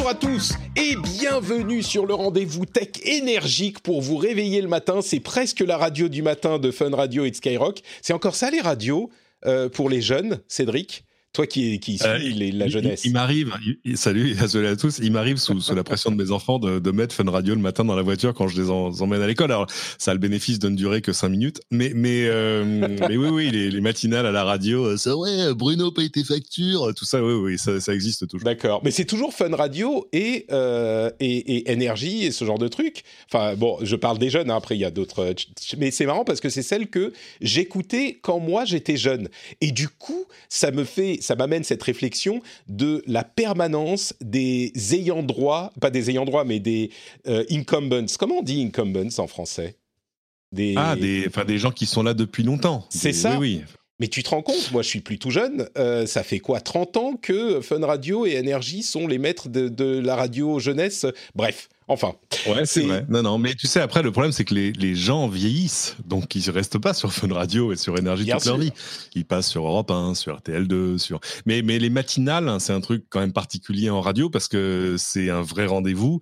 Bonjour à tous et bienvenue sur le rendez-vous tech énergique pour vous réveiller le matin. C'est presque la radio du matin de Fun Radio et de Skyrock. C'est encore ça les radios euh, pour les jeunes, Cédric? Toi qui, qui suis Euh, la jeunesse. Il, il m'arrive, salut, désolé à tous, il m'arrive sous, sous la pression de mes enfants de, de mettre Fun Radio le matin dans la voiture quand je les en- emmène à l'école. Alors, ça a le bénéfice de ne durer que 5 minutes, mais, mais, euh, mais oui, oui, les, les matinales à la radio, euh, c'est vrai, Bruno paye tes factures, tout ça, oui, oui, ça, ça existe toujours. D'accord, mais c'est toujours Fun Radio et, euh, et, et énergie et ce genre de trucs. Enfin bon, je parle des jeunes. hein, après, il y a d'autres. euh, Mais c'est marrant parce que c'est celle que j'écoutais quand moi j'étais jeune. Et du coup, ça me fait, ça m'amène cette réflexion de la permanence des ayants droit, pas des ayants droit, mais des euh, incumbents. Comment on dit incumbents en français? Des... Ah, des, enfin, des gens qui sont là depuis longtemps. C'est ça. Oui, oui. Mais tu te rends compte, moi je suis plus tout jeune, euh, ça fait quoi 30 ans que Fun Radio et Énergie sont les maîtres de, de la radio jeunesse? Bref, enfin. Ouais, C'est- vrai. Non, non, mais tu sais, après, le problème, c'est que les, les gens vieillissent, donc ils ne restent pas sur Fun Radio et sur Énergie Bien toute leur vie. Ils passent sur Europe 1, sur RTL2, sur... Mais, mais les matinales, hein, c'est un truc quand même particulier en radio parce que c'est un vrai rendez-vous.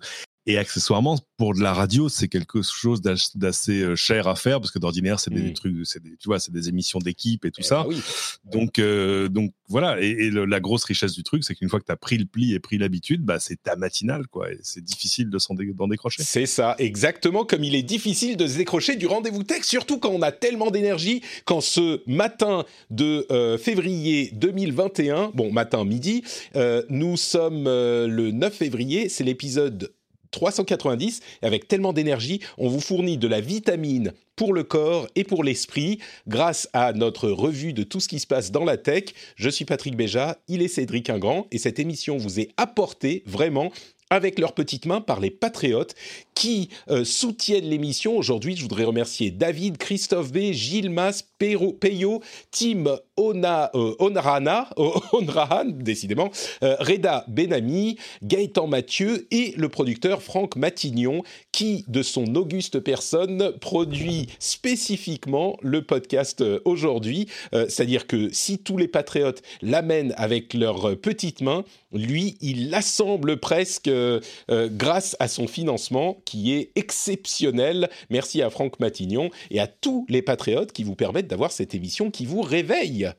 Et accessoirement, pour de la radio, c'est quelque chose d'assez euh, cher à faire parce que d'ordinaire, c'est des Mm. trucs, c'est des, tu vois, c'est des émissions d'équipe et tout Eh ça. bah oui. Donc, euh, donc voilà. Et, et le- la grosse richesse du truc, c'est qu'une fois que tu as pris le pli et pris l'habitude, bah, c'est ta matinale, quoi. Et c'est difficile de s'en dé- d'en décrocher. C'est ça, exactement comme il est difficile de se décrocher du rendez-vous tech, surtout quand on a tellement d'énergie, quand ce matin de euh, février 2021, bon matin midi, euh, nous sommes le 9 février, c'est l'épisode 390, et avec tellement d'énergie, on vous fournit de la vitamine pour le corps et pour l'esprit grâce à notre revue de tout ce qui se passe dans la tech. Je suis Patrick Béja, il est Cédric Ingrand, et cette émission vous est apportée vraiment avec leurs petites mains par les patriotes qui euh, soutiennent l'émission. Aujourd'hui, je voudrais remercier David, Christophe B, Gilles Mas, Peyo, Tim Ona, euh, Onrana, décidément, euh, Reda Benami, Gaëtan Mathieu et le producteur Franck Matignon qui, de son auguste personne, produit spécifiquement le podcast euh, aujourd'hui. Euh, C'est-à-dire que si tous les patriotes l'amènent avec leurs euh, petites mains, lui, il l'assemble presque euh, euh, grâce à son financement qui est exceptionnel. Merci à Franck Matignon et à tous les patriotes qui vous permettent d'avoir cette émission qui vous réveille.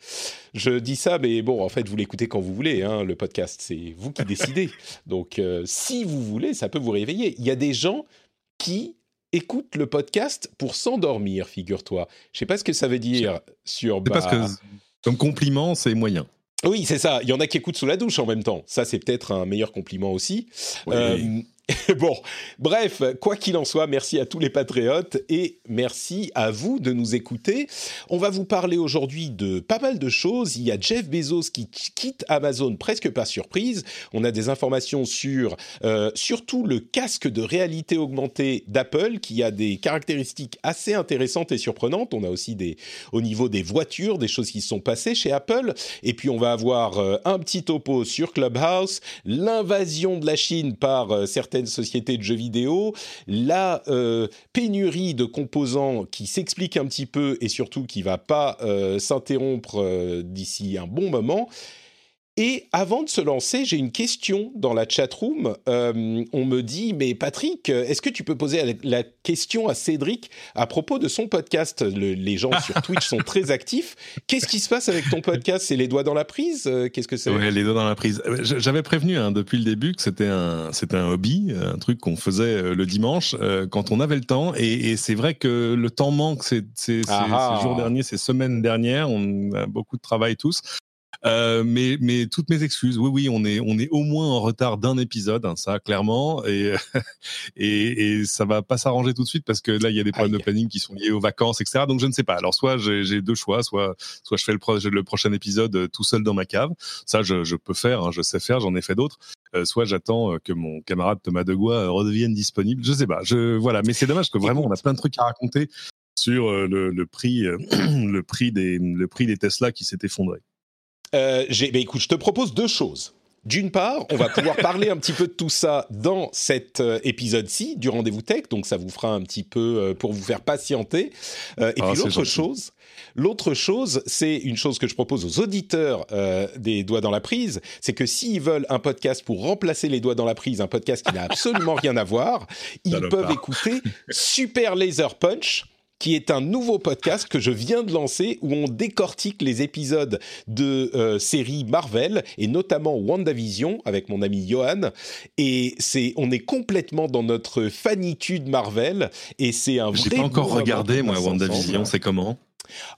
Je dis ça, mais bon, en fait, vous l'écoutez quand vous voulez, hein, le podcast, c'est vous qui décidez. Donc, si vous voulez, ça peut vous réveiller. Il y a des gens qui écoutent le podcast pour s'endormir, figure-toi. Je sais pas ce que ça veut dire sur... C'est parce bah, que, comme compliment, c'est moyen. oui, c'est ça. Il y en a qui écoutent sous la douche en même temps. Ça, c'est peut-être un meilleur compliment aussi. Euh, bon, bref, quoi qu'il en soit, merci à tous les patriotes et merci à vous de nous écouter. On va vous parler aujourd'hui de pas mal de choses. Il y a Jeff Bezos qui quitte Amazon presque par surprise. On a des informations sur euh, surtout le casque de réalité augmentée d'Apple qui a des caractéristiques assez intéressantes et surprenantes. On a aussi des au niveau des voitures, des choses qui sont passées chez Apple. Et puis on va avoir euh, un petit topo sur Clubhouse, l'invasion de la Chine par euh, certaines sociétés de jeux vidéo, la euh, pénurie de composants qui s'explique un petit peu et surtout qui va pas euh, s'interrompre euh, d'ici un bon moment. Et avant de se lancer, j'ai une question dans la chat room. Euh, on me dit, mais Patrick, est-ce que tu peux poser la question à Cédric à propos de son podcast? Les gens sur Twitch sont très actifs. Qu'est-ce qui se passe avec ton podcast? C'est les doigts dans la prise? Qu'est-ce que c'est? Ouais, les doigts dans la prise. J'avais prévenu hein, depuis le début que c'était un, c'était un hobby, un truc qu'on faisait le dimanche quand on avait le temps. Et, et c'est vrai que le temps manque ces, ces, ces, ah jours ah. derniers, ces semaines dernières. On a beaucoup de travail tous. Euh, mais, mais toutes mes excuses. Oui, oui, on est, on est au moins en retard d'un épisode, hein, ça clairement, et, et, et ça va pas s'arranger tout de suite parce que là, il y a des problèmes de planning qui sont liés aux vacances, etc. Donc je ne sais pas. Alors soit j'ai deux choix, soit, soit je fais le, le prochain épisode euh, tout seul dans ma cave. Ça, je, je peux faire, hein, je sais faire, j'en ai fait d'autres. Euh, soit j'attends que mon camarade Thomas Degois redevienne disponible. Je sais pas. Je voilà, mais c'est dommage que vraiment on a plein de trucs à raconter sur le, le prix, le prix des, le prix des Tesla qui s'est effondré. Euh, bah, écoute, je te propose deux choses. D'une part, on va pouvoir parler un petit peu de tout ça dans cet euh, épisode-ci du rendez-vous tech, donc ça vous fera un petit peu euh, pour vous faire patienter. et ah, puis l'autre chose, l'autre chose, c'est une chose que je propose aux auditeurs des doigts dans la prise, c'est que s'ils veulent un podcast pour remplacer les doigts dans la prise, un podcast qui n'a absolument rien à voir, ils peuvent écouter Super Laser Punch qui est un nouveau podcast que je viens de lancer où on décortique les épisodes de euh, séries Marvel et notamment WandaVision avec mon ami Johan. Et c'est, on est complètement dans notre fanitude Marvel et c'est un vrai. J'ai pas encore regardé moi WandaVision, c'est comment?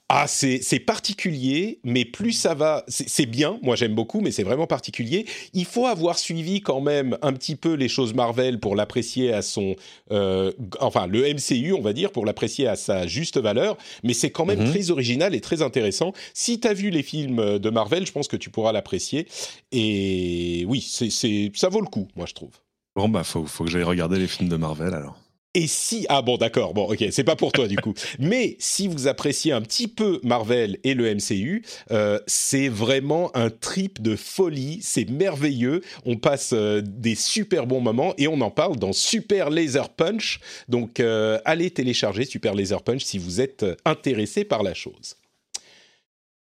Ah, c'est particulier, mais plus ça va, c'est bien. Moi, j'aime beaucoup, mais c'est vraiment particulier. Il faut avoir suivi quand même un petit peu les choses Marvel pour l'apprécier à son, euh, enfin, le MCU, on va dire, pour l'apprécier à sa juste valeur. Mais c'est quand même mhm. très original et très intéressant. Si tu as vu les films de Marvel, je pense que tu pourras l'apprécier. Et oui, c'est ça vaut le coup, moi, je trouve. Bon, bah, faut, faut que j'aille regarder les films de Marvel alors. Et si ah bon d'accord bon ok c'est pas pour toi du coup. Mais si vous appréciez un petit peu Marvel et le MCU euh, c'est vraiment un trip de folie c'est merveilleux. On passe euh, des super bons moments et on en parle dans Super Laser Punch. Donc euh, allez télécharger Super Laser Punch si vous êtes intéressé par la chose.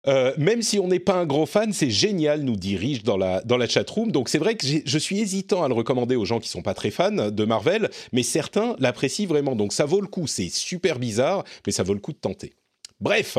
Euh, même si on n'est pas un gros fan, c'est génial, nous dit Rich dans la, dans la chatroom. Donc c'est vrai que je suis hésitant à le recommander aux gens qui sont pas très fans de Marvel, mais certains l'apprécient vraiment. Donc ça vaut le coup. C'est super bizarre, mais ça vaut le coup de tenter. Bref,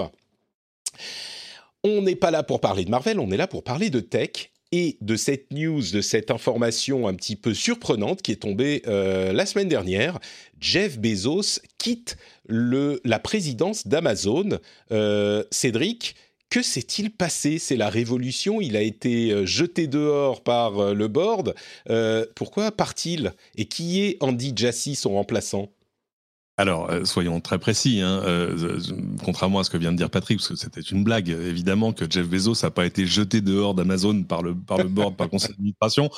on n'est pas là pour parler de Marvel, on est là pour parler de tech et de cette news, de cette information un petit peu surprenante qui est tombée euh, la semaine dernière. Jeff Bezos quitte le, la présidence d'Amazon. Euh, Cédric, que s'est-il passé? C'est la révolution, il a été euh, jeté dehors par euh, le board. Euh, pourquoi part-il? Et qui est Andy Jassy, son remplaçant? Alors, soyons très précis, hein, contrairement à ce que vient de dire Patrick, parce que c'était une blague, évidemment que Jeff Bezos n'a pas été jeté dehors d'Amazon par le, par le board, par le conseil d'administration.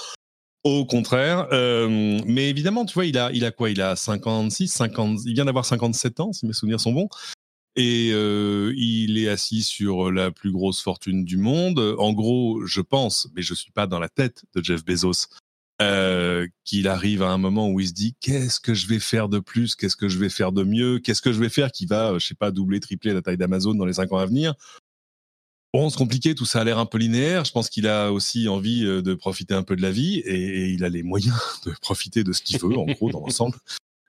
Au contraire, mais évidemment, tu vois, il a, il a quoi? Il a 56, 50, il vient d'avoir 57 ans, si mes souvenirs sont bons. Et euh, il est assis sur la plus grosse fortune du monde. En gros, je pense, mais je suis pas dans la tête de Jeff Bezos, euh, qu'il arrive à un moment où il se dit qu'est-ce que je vais faire de plus, qu'est-ce que je vais faire de mieux, qu'est-ce que je vais faire qui va, je sais pas, doubler, tripler la taille d'Amazon dans les cinq ans à venir? Bon, c'est compliqué, tout ça a l'air un peu linéaire. Je pense qu'il a aussi envie euh, de profiter un peu de la vie et, et il a les moyens de profiter de ce qu'il veut, en gros, dans l'ensemble.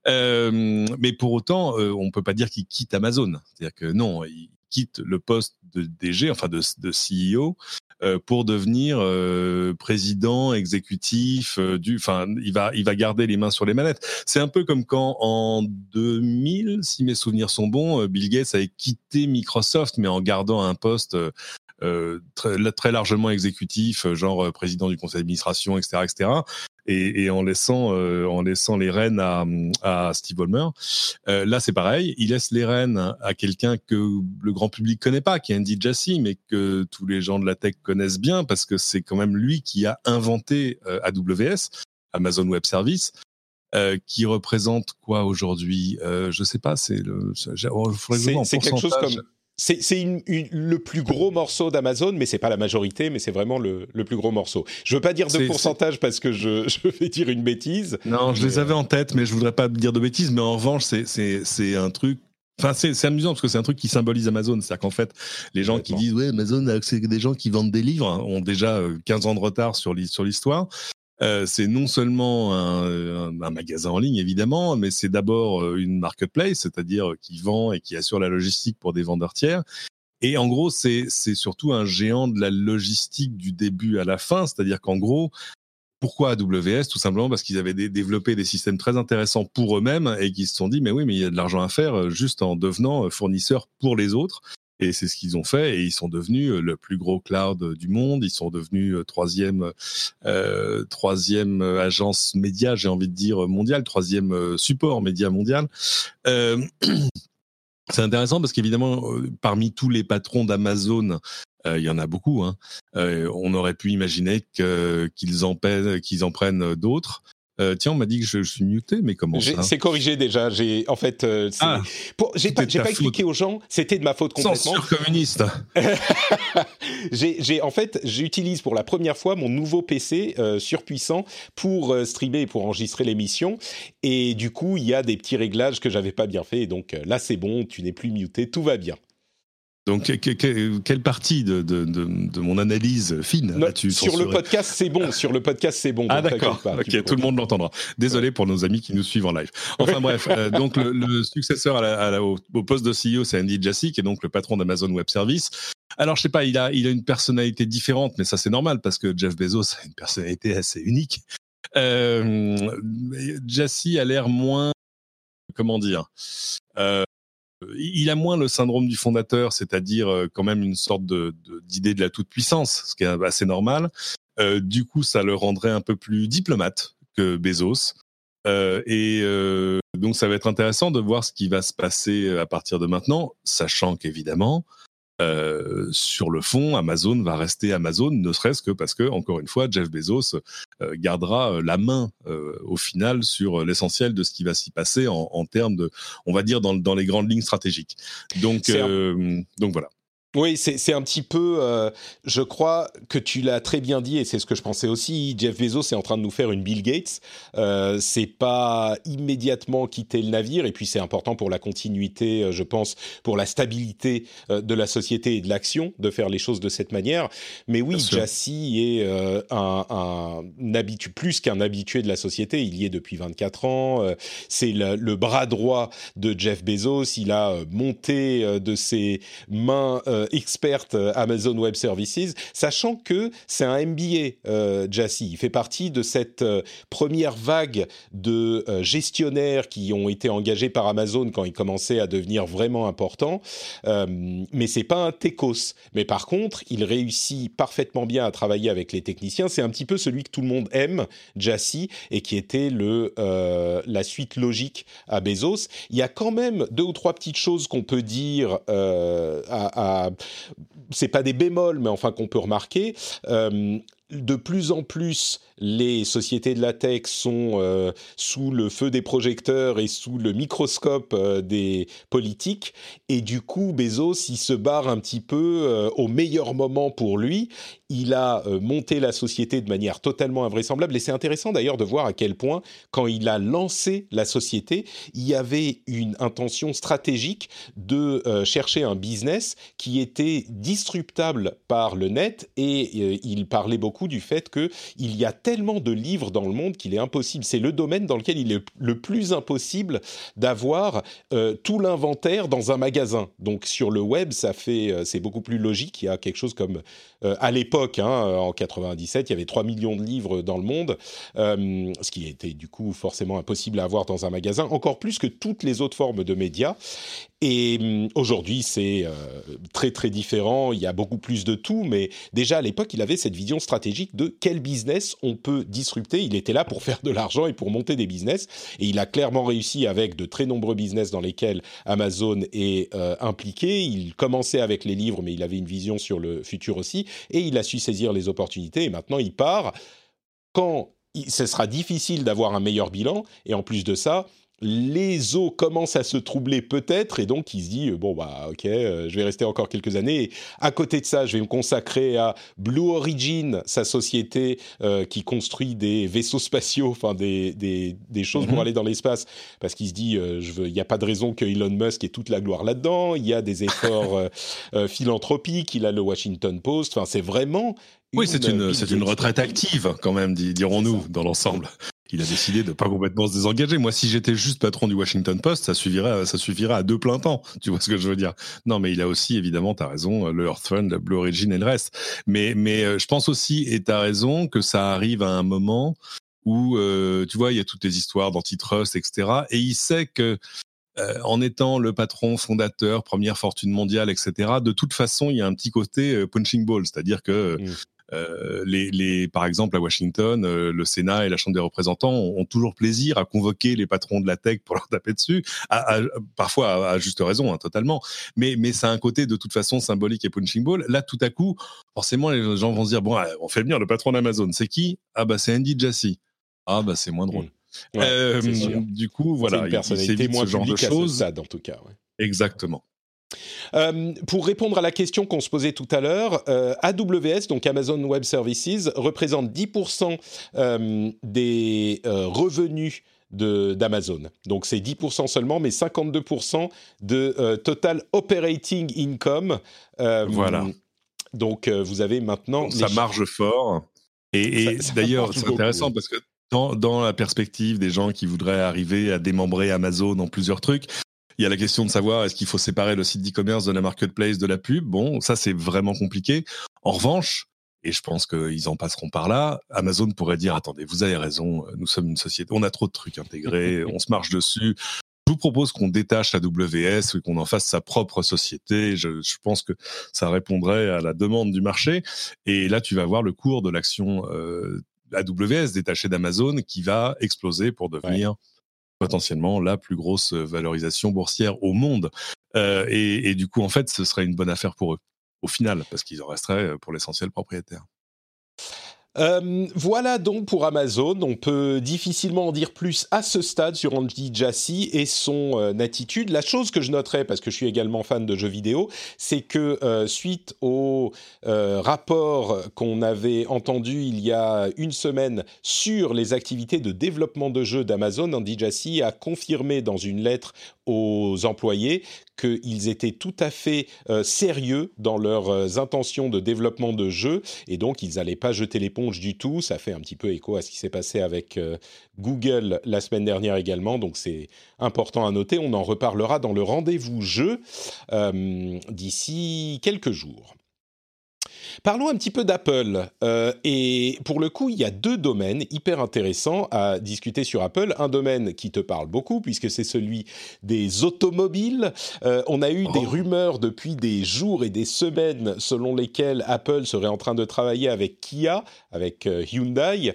Euh, mais pour autant, euh, on peut pas dire qu'il quitte Amazon. C'est-à-dire que non, il quitte le poste de DG, enfin de, de CEO, euh, pour devenir euh, président exécutif euh, du. Enfin, il va, il va garder les mains sur les manettes. C'est un peu comme quand en 2000, si mes souvenirs sont bons, Bill Gates avait quitté Microsoft, mais en gardant un poste euh, très, très, largement exécutif, genre président du conseil d'administration, etc., etc et, et en laissant euh, en laissant les rênes à, à Steve Ballmer. Euh, là, c'est pareil. Il laisse les rênes à quelqu'un que le grand public connaît pas, qui est Andy Jassy, mais que tous les gens de la tech connaissent bien parce que c'est quand même lui qui a inventé euh, AWS, Amazon Web Service. Euh, qui représente quoi aujourd'hui? Euh, Je sais pas. C'est le. C'est quelque chose comme c'est le plus gros morceau d'Amazon, mais c'est pas la majorité, mais c'est vraiment le, le, plus gros morceau. Je veux pas dire de pourcentage parce que je, je, vais dire une bêtise. Non, je les avais en tête, mais je voudrais pas dire de bêtises. Mais en revanche, c'est un truc Enfin, c'est amusant parce que c'est un truc qui symbolise Amazon. C'est-à-dire qu'en fait, les gens qui disent ouais, Amazon, c'est des gens qui vendent des livres, hein, ont déjà 15 ans de retard sur l'histoire. Euh, c'est non seulement un, magasin en ligne, évidemment, mais c'est d'abord euh, une marketplace, c'est-à-dire qui vend et qui assure la logistique pour des vendeurs tiers. Et en gros, c'est surtout un géant de la logistique du début à la fin, c'est-à-dire qu'en gros, pourquoi AWS Tout simplement parce qu'ils avaient développé des systèmes très intéressants pour eux-mêmes et qu'ils se sont dit, mais oui, mais il y a de l'argent à faire euh, juste en devenant fournisseur pour les autres. Et c'est ce qu'ils ont fait et ils sont devenus euh, le plus gros cloud du monde. Ils sont devenus euh, troisième, euh, troisième agence média, j'ai envie de dire mondiale, troisième support média mondial. Euh, c'est intéressant parce qu'évidemment, parmi tous les patrons d'Amazon, il y en a beaucoup. Hein, on aurait pu imaginer qu'ils qu'ils en prennent d'autres. Euh, tiens, on m'a dit que je, suis muté, mais comment ça? C'est corrigé déjà. J'ai en fait, euh, ah, j'ai pas, pas expliqué aux gens. C'était de ma faute complètement. Censure communiste. j'ai en fait, j'utilise pour la première fois mon nouveau PC euh, surpuissant pour streamer et pour enregistrer l'émission. Et du coup, il y a des petits réglages que j'avais pas bien fait. donc euh, là, c'est bon. Tu n'es plus muté. Tout va bien. Donc, quelle partie de, de, de, mon analyse fine as-tu Sur le podcast, c'est bon. Sur le podcast, c'est bon. Ah d'accord. Ok, tout le monde l'entendra. Désolé pour nos amis qui nous suivent en live. Enfin bref, euh, donc le, successeur à au, poste de CEO, c'est Andy Jassy, qui est donc le patron d'Amazon Web Services. Alors, je sais pas, il a, il a une personnalité différente, mais ça c'est normal parce que Jeff Bezos a une personnalité assez unique. Euh, Jassy a l'air moins, comment dire, euh, il a moins le syndrome du fondateur, c'est-à-dire euh, quand même une sorte d'idée de, la toute-puissance, ce qui est assez normal. Euh, du coup, ça le rendrait un peu plus diplomate que Bezos. Euh, et donc, ça va être intéressant de voir ce qui va se passer à partir de maintenant, sachant qu'évidemment, euh, sur le fond, Amazon va rester Amazon, ne serait-ce que parce que, encore une fois, Jeff Bezos euh, gardera euh, la main au final sur l'essentiel de ce qui va s'y passer en, termes de, on va dire, dans, dans les grandes lignes stratégiques. Donc, donc voilà. Oui, c'est un petit peu, euh, je crois que tu l'as très bien dit et c'est ce que je pensais aussi. Jeff Bezos est en train de nous faire une Bill Gates. Euh, c'est pas immédiatement quitter le navire et puis c'est important pour la continuité, euh, je pense, pour la stabilité euh, de la société et de l'action de faire les choses de cette manière. Mais oui, Jassy est un, un habitué plus qu'un habitué de la société. Il y est depuis 24 ans. c'est le, le, bras droit de Jeff Bezos. Il a monté de ses mains euh, experte euh, Amazon Web Services, sachant que c'est un MBA, euh, Jassy. Il fait partie de cette première vague de gestionnaires qui ont été engagés par Amazon quand il commençait à devenir vraiment important. mais c'est pas un techos. Mais par contre, il réussit parfaitement bien à travailler avec les techniciens. C'est un petit peu celui que tout le monde aime, Jassy, et qui était le la suite logique à Bezos. Il y a quand même deux ou trois petites choses qu'on peut dire à c'est pas des bémols, mais enfin qu'on peut remarquer. Euh, de plus en plus, les sociétés de la tech sont euh, sous le feu des projecteurs et sous le microscope euh, des politiques. Et du coup, Bezos, il se barre un petit peu au meilleur moment pour lui. Il a monté la société de manière totalement invraisemblable. Et c'est intéressant d'ailleurs de voir à quel point, quand il a lancé la société, il y avait une intention stratégique de chercher un business qui était disruptable par le net. Et il parlait beaucoup du fait qu'il y a tellement de livres dans le monde qu'il est impossible. C'est le domaine dans lequel il est le plus impossible d'avoir euh, tout l'inventaire dans un magasin. Donc sur le web, ça fait, euh, c'est beaucoup plus logique. Il y a quelque chose comme euh, à l'époque, hein, en 97, il y avait 3 millions de livres dans le monde, ce qui était du coup forcément impossible à avoir dans un magasin, encore plus que toutes les autres formes de médias. Et aujourd'hui, c'est très très différent. Il y a beaucoup plus de tout, mais déjà à l'époque, il avait cette vision stratégique de quel business on peut disrupter. Il était là pour faire de l'argent et pour monter des business. Et il a clairement réussi avec de très nombreux business dans lesquels Amazon est euh, impliqué. Il commençait avec les livres, mais il avait une vision sur le futur aussi. Et il a su saisir les opportunités. Et maintenant, il part quand ce sera difficile d'avoir un meilleur bilan. Et en plus de ça, les eaux commencent à se troubler peut-être et donc il se dit bon bah ok euh, je vais rester encore quelques années et à côté de ça je vais me consacrer à Blue Origin sa société euh, qui construit des vaisseaux spatiaux enfin des, des, des choses pour mhm. aller dans l'espace parce qu'il se dit euh, je veux il n'y a pas de raison que Elon Musk ait toute la gloire là-dedans il y a des efforts philanthropiques il a le Washington Post enfin c'est vraiment oui, c'est une, c'est une retraite active quand même, dirons-nous, dans l'ensemble il a décidé de pas complètement se désengager. Moi, si j'étais juste patron du Washington Post, ça suffirait, ça suffirait à deux plein temps. Tu vois ce que je veux dire? Non, mais il a aussi, évidemment, tu as raison, le Earthfund, la Blue Origin et le reste. Mais, mais euh, je pense aussi, et tu as raison, que ça arrive à un moment où, euh, tu vois, il y a toutes les histoires d'antitrust, etc. Et il sait que euh, en étant le patron fondateur, première fortune mondiale, etc. De toute façon, il y a un petit côté punching ball, c'est-à-dire que mmh. Euh, les, les, par exemple, à Washington, euh, le Sénat et la Chambre des représentants ont, toujours plaisir à convoquer les patrons de la tech pour leur taper dessus, à, parfois à, juste raison, hein, totalement. Mais, mais ça a un côté de toute façon symbolique et punching ball. Là, tout à coup, forcément, les gens vont se dire bon, on fait venir le patron d'Amazon. C'est qui? Ah bah c'est Andy Jassy. Ah bah c'est moins drôle. Mmh. euh, du coup, voilà, une personnalité moins ce genre de choses. en tout cas. Ouais. Exactement. Euh, pour répondre à la question qu'on se posait tout à l'heure, euh, AWS, donc Amazon Web Services, représente 10% euh, des revenus d'Amazon. Donc c'est 10% seulement, mais 52% de total operating income. voilà. Donc vous avez maintenant... ça marche fort. Et, d'ailleurs, c'est intéressant parce que dans, dans, la perspective des gens qui voudraient arriver à démembrer Amazon en plusieurs trucs, il y a la question de savoir est-ce qu'il faut séparer le site d'e-commerce de la marketplace de la pub? Bon, ça c'est vraiment compliqué. En revanche, et je pense qu'ils en passeront par là, Amazon pourrait dire attendez, vous avez raison, nous sommes une société, on a trop de trucs intégrés, on se marche dessus. Je vous propose qu'on détache AWS et qu'on en fasse sa propre société. Je, je, pense que ça répondrait à la demande du marché. Et là, tu vas voir le cours de l'action euh, AWS détachée d'Amazon qui va exploser pour devenir potentiellement la plus grosse euh, valorisation boursière au monde. Euh, et, et, du coup, en fait, ce serait une bonne affaire pour eux, au final, parce qu'ils en resteraient euh, pour l'essentiel propriétaires. Euh, voilà donc pour Amazon. On peut difficilement en dire plus à ce stade sur Andy Jassy et son euh, attitude. La chose que je noterais, parce que je suis également fan de jeux vidéo, c'est que euh, suite au rapport qu'on avait entendu il y a une semaine sur les activités de développement de jeux d'Amazon, Andy Jassy a confirmé dans une lettre aux employés qu'ils étaient tout à fait euh, sérieux dans leurs euh, intentions de développement de jeux et donc ils n'allaient pas jeter l'éponge du tout. Ça fait un petit peu écho à ce qui s'est passé avec euh, Google la semaine dernière également, donc c'est important à noter. On en reparlera dans le rendez-vous jeu d'ici quelques jours. Parlons un petit peu d'Apple. Euh, et pour le coup, il y a deux domaines hyper intéressants à discuter sur Apple. Un domaine qui te parle beaucoup, puisque c'est celui des automobiles. Euh, on a eu des oh. rumeurs depuis des jours et des semaines selon lesquelles Apple serait en train de travailler avec Kia, avec euh, Hyundai.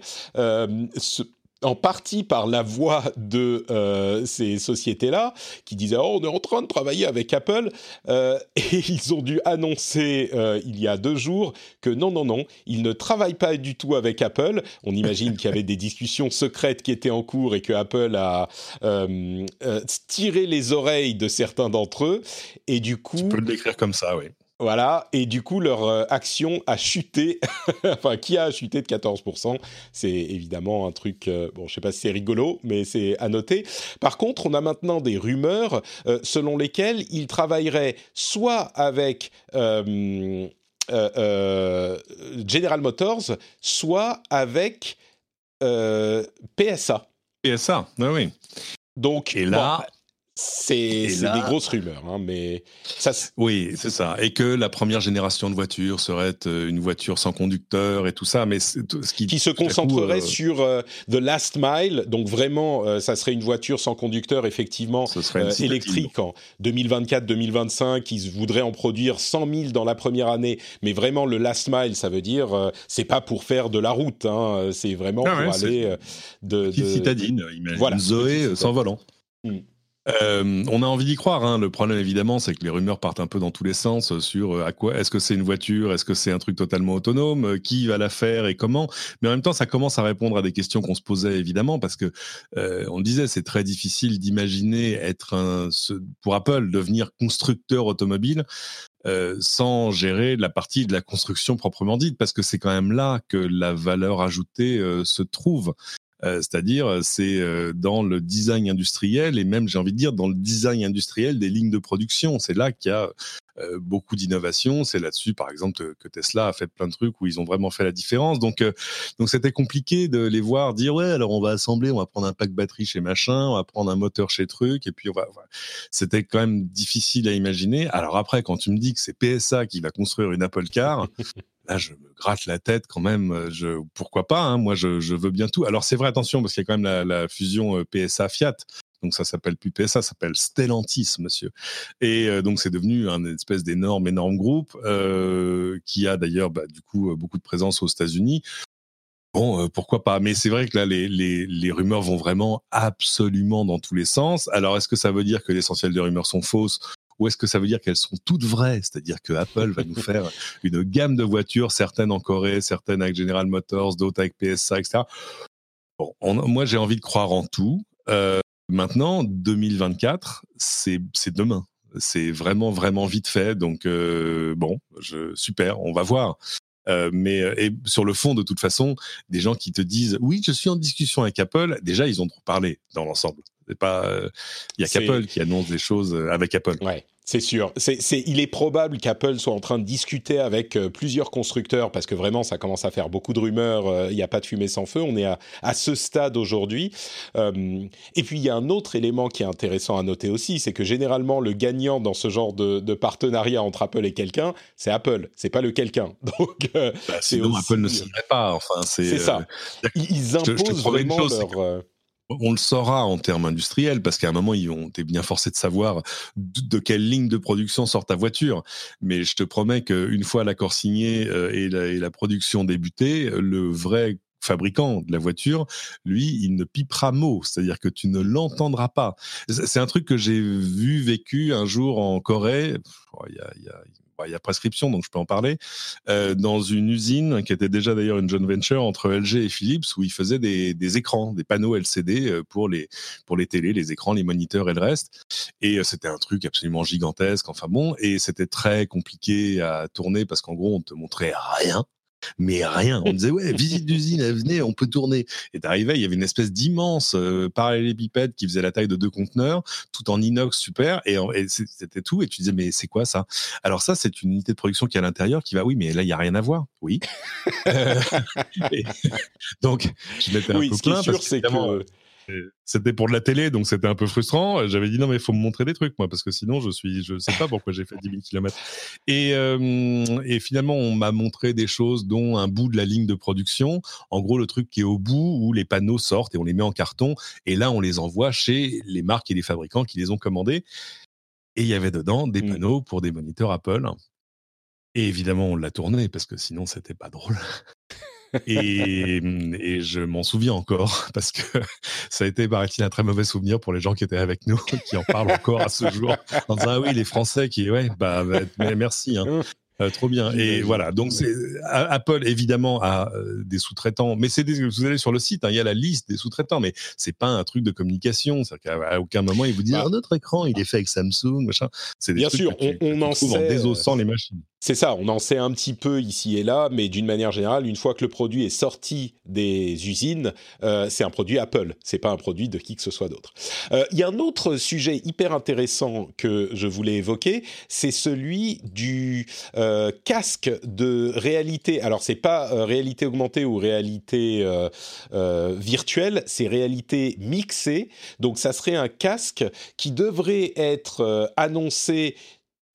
En partie par la voix de euh, ces sociétés-là, qui disaient oh, on est en train de travailler avec Apple, euh, et ils ont dû annoncer euh, il y a deux jours que non, non, non, ils ne travaillent pas du tout avec Apple. On imagine qu'il y avait des discussions secrètes qui étaient en cours et que Apple a tiré les oreilles de certains d'entre eux, et du coup... Tu peux le décrire comme ça, oui. Voilà, et du coup, leur euh, action a chuté, enfin, qui a chuté de 14%. C'est évidemment un truc, euh, bon, je sais pas si c'est rigolo, mais c'est à noter. Par contre, on a maintenant des rumeurs euh, selon lesquelles ils travailleraient soit avec General Motors, soit avec PSA. PSA, oui, oui. Donc, et là, c'est des grosses rumeurs, hein, mais ça. Oui, c'est ça. Et que la première génération de voitures serait euh, une voiture sans conducteur et tout ça, mais ce qui, qui se concentrerait euh, sur euh, the last mile. Donc vraiment, ça serait une voiture sans conducteur, effectivement, électrique en 2024-2025. Ils voudraient en produire 100 000 dans la première année, mais vraiment le last mile, ça veut dire c'est pas pour faire de la route, hein, c'est vraiment ah pour aller de, de... citadine. Voilà. Zoé sans volant. Hmm. Euh, on a envie d'y croire. Hein. Le problème, évidemment, c'est que les rumeurs partent un peu dans tous les sens sur euh, à quoi. Est-ce que c'est une voiture Est-ce que c'est un truc totalement autonome euh, Qui va la faire et comment Mais en même temps, ça commence à répondre à des questions qu'on se posait évidemment parce que on le disait, c'est très difficile d'imaginer être pour Apple devenir constructeur automobile. sans gérer la partie de la construction proprement dite, parce que c'est quand même là que la valeur ajoutée se trouve. Euh, c'est-à-dire euh, c'est euh, dans le design industriel et même j'ai envie de dire dans le design industriel des lignes de production. C'est là qu'il y a beaucoup d'innovation. C'est là-dessus, par exemple, que Tesla a fait plein de trucs où ils ont vraiment fait la différence. Donc, donc c'était compliqué de les voir dire ouais, alors on va assembler, on va prendre un pack batterie chez machin, on va prendre un moteur chez truc, et puis on va. C'était quand même difficile à imaginer. Alors après, quand tu me dis que c'est PSA qui va construire une Apple Car, là, je me gratte la tête quand même. Euh, je, pourquoi pas hein, Moi, je, veux bien tout. Alors, c'est vrai, attention, parce qu'il y a quand même la, fusion euh, PSA-Fiat. Donc ça s'appelle plus PSA, ça s'appelle Stellantis, monsieur. Et euh, donc c'est devenu un espèce d'énorme, énorme groupe qui a d'ailleurs bah, du coup beaucoup de présence aux États-Unis. Bon, pourquoi pas Mais c'est vrai que là, les, les, rumeurs vont vraiment absolument dans tous les sens. Alors, est-ce que ça veut dire que l'essentiel des rumeurs sont fausses? Ou est-ce que ça veut dire qu'elles sont toutes vraies? C'est-à-dire que Apple va nous faire une gamme de voitures, certaines en Corée, certaines avec General Motors, d'autres avec PSA, etc. Bon, moi, j'ai envie de croire en tout. Euh, maintenant, 2024, c'est demain. C'est vraiment, vraiment vite fait. Donc, euh, bon, je, super, on va voir. Euh, mais et sur le fond, de toute façon, des gens qui te disent oui, je suis en discussion avec Apple, déjà ils ont trop parlé dans l'ensemble. C'est pas, il y a qu'Apple qui annonce des choses avec Apple. Ouais. C'est sûr. C'est, il est probable qu'Apple soit en train de discuter avec euh, plusieurs constructeurs parce que vraiment, ça commence à faire beaucoup de rumeurs. Euh, il n'y a pas de fumée sans feu. On est à, à ce stade aujourd'hui. Euh, et puis, il y a un autre élément qui est intéressant à noter aussi, c'est que généralement, le gagnant dans ce genre de, de partenariat entre Apple et quelqu'un, c'est Apple. C'est pas le quelqu'un. Donc, bah, sinon, Apple ne signerait pas. Enfin, c'est, ça. Ils, imposent vraiment leur on le saura en termes industriels parce qu'à un moment ils ont été bien forcés de savoir de, quelle ligne de production sort ta voiture. Mais je te promets qu'une fois l'accord signé euh, et, la, production débutée, le vrai fabricant de la voiture, lui, il ne pipera mot, c'est-à-dire que tu ne l'entendras pas. C'est un truc que j'ai vu, vécu un jour en Corée, bah, il y a prescription, donc je peux en parler, euh, dans une usine qui était déjà d'ailleurs une joint venture entre LG et Philips, où ils faisaient des, écrans, des panneaux LCD euh, pour les, pour les télés, les écrans, les moniteurs et le reste. Et euh, c'était un truc absolument gigantesque, enfin bon, et c'était très compliqué à tourner parce qu'en gros, on te montrait rien mais rien. On disait, ouais, visite d'usine, venez, on peut tourner. Et t'arrivais, il y avait une espèce d'immense euh, parallélépipède qui faisait la taille de deux conteneurs, tout en inox super, et, c'était tout. Et tu disais, mais c'est quoi ça? Alors ça, c'est une unité de production qui est à l'intérieur, qui va, oui, mais là, il y a rien à voir. Oui. donc, je m'étais un peu ce qui est sûr, c'est que c'était pour de la télé, donc c'était un peu frustrant. J'avais dit non, mais il faut me montrer des trucs, moi, parce que sinon, je suis, je sais pas pourquoi j'ai fait 10 000 km. Et, euh, et finalement, on m'a montré des choses, dont un bout de la ligne de production. En gros, le truc qui est au bout où les panneaux sortent et on les met en carton. Et là, on les envoie chez les marques et les fabricants qui les ont commandés. Et il y avait dedans des mmh. panneaux pour des moniteurs Apple. Et évidemment, on l'a tourné parce que sinon, c'était pas drôle. Et, mmh, et, je m'en souviens encore parce que ça a été, paraît-il, un très mauvais souvenir pour les gens qui étaient avec nous, qui en parlent encore à ce jour, en disant ah oui les Français qui ouais bah, bah merci. Hein. Euh, trop bien. Et voilà. Donc, c'est Apple évidemment a euh, des sous-traitants, mais c'est vous allez sur le site, hein, il y a la liste des sous-traitants, mais c'est pas un truc de communication. C'est-à-dire qu'à aucun moment ils vous disent bah, ah, notre écran il est fait avec Samsung, machin. C'est bien sûr, on, on en sait. En désossant les machines. C'est ça, on en sait un petit peu ici et là, mais d'une manière générale, une fois que le produit est sorti des usines, euh, c'est un produit Apple, c'est pas un produit de qui que ce soit d'autre. Euh, il y a un autre sujet hyper intéressant que je voulais évoquer, c'est celui du euh, casque de réalité. Alors c'est pas réalité augmentée ou réalité virtuelle, c'est réalité mixée. Donc ça serait un casque qui devrait être annoncé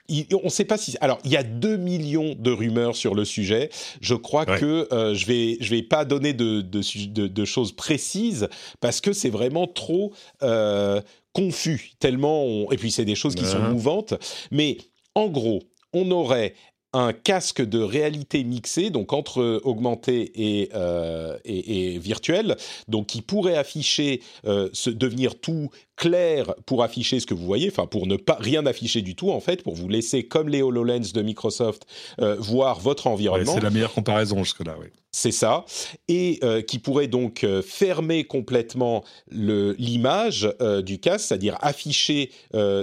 on ne sait pas si. Alors, il y a 2 millions de rumeurs sur le sujet. Je crois que euh, je vais je vais pas donner de, de, choses précises parce que c'est vraiment trop euh, confus. Tellement. Et puis, c'est des choses qui sont mouvantes. Mais en gros, on aurait un casque de réalité mixée, donc entre augmenté et, euh, et, virtuel, donc qui pourrait afficher, devenir tout clair pour afficher ce que vous voyez, enfin pour ne pas rien afficher du tout en fait, pour vous laisser comme les HoloLens de Microsoft euh, voir votre environnement. c'est la meilleure comparaison jusque-là, oui. C'est ça, et euh, qui pourrait donc euh, fermer complètement l'image du casque, c'est-à-dire afficher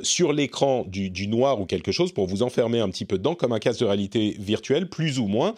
sur l'écran du, du, noir ou quelque chose pour vous enfermer un petit peu dedans, comme un casque de réalité virtuelle, plus ou moins.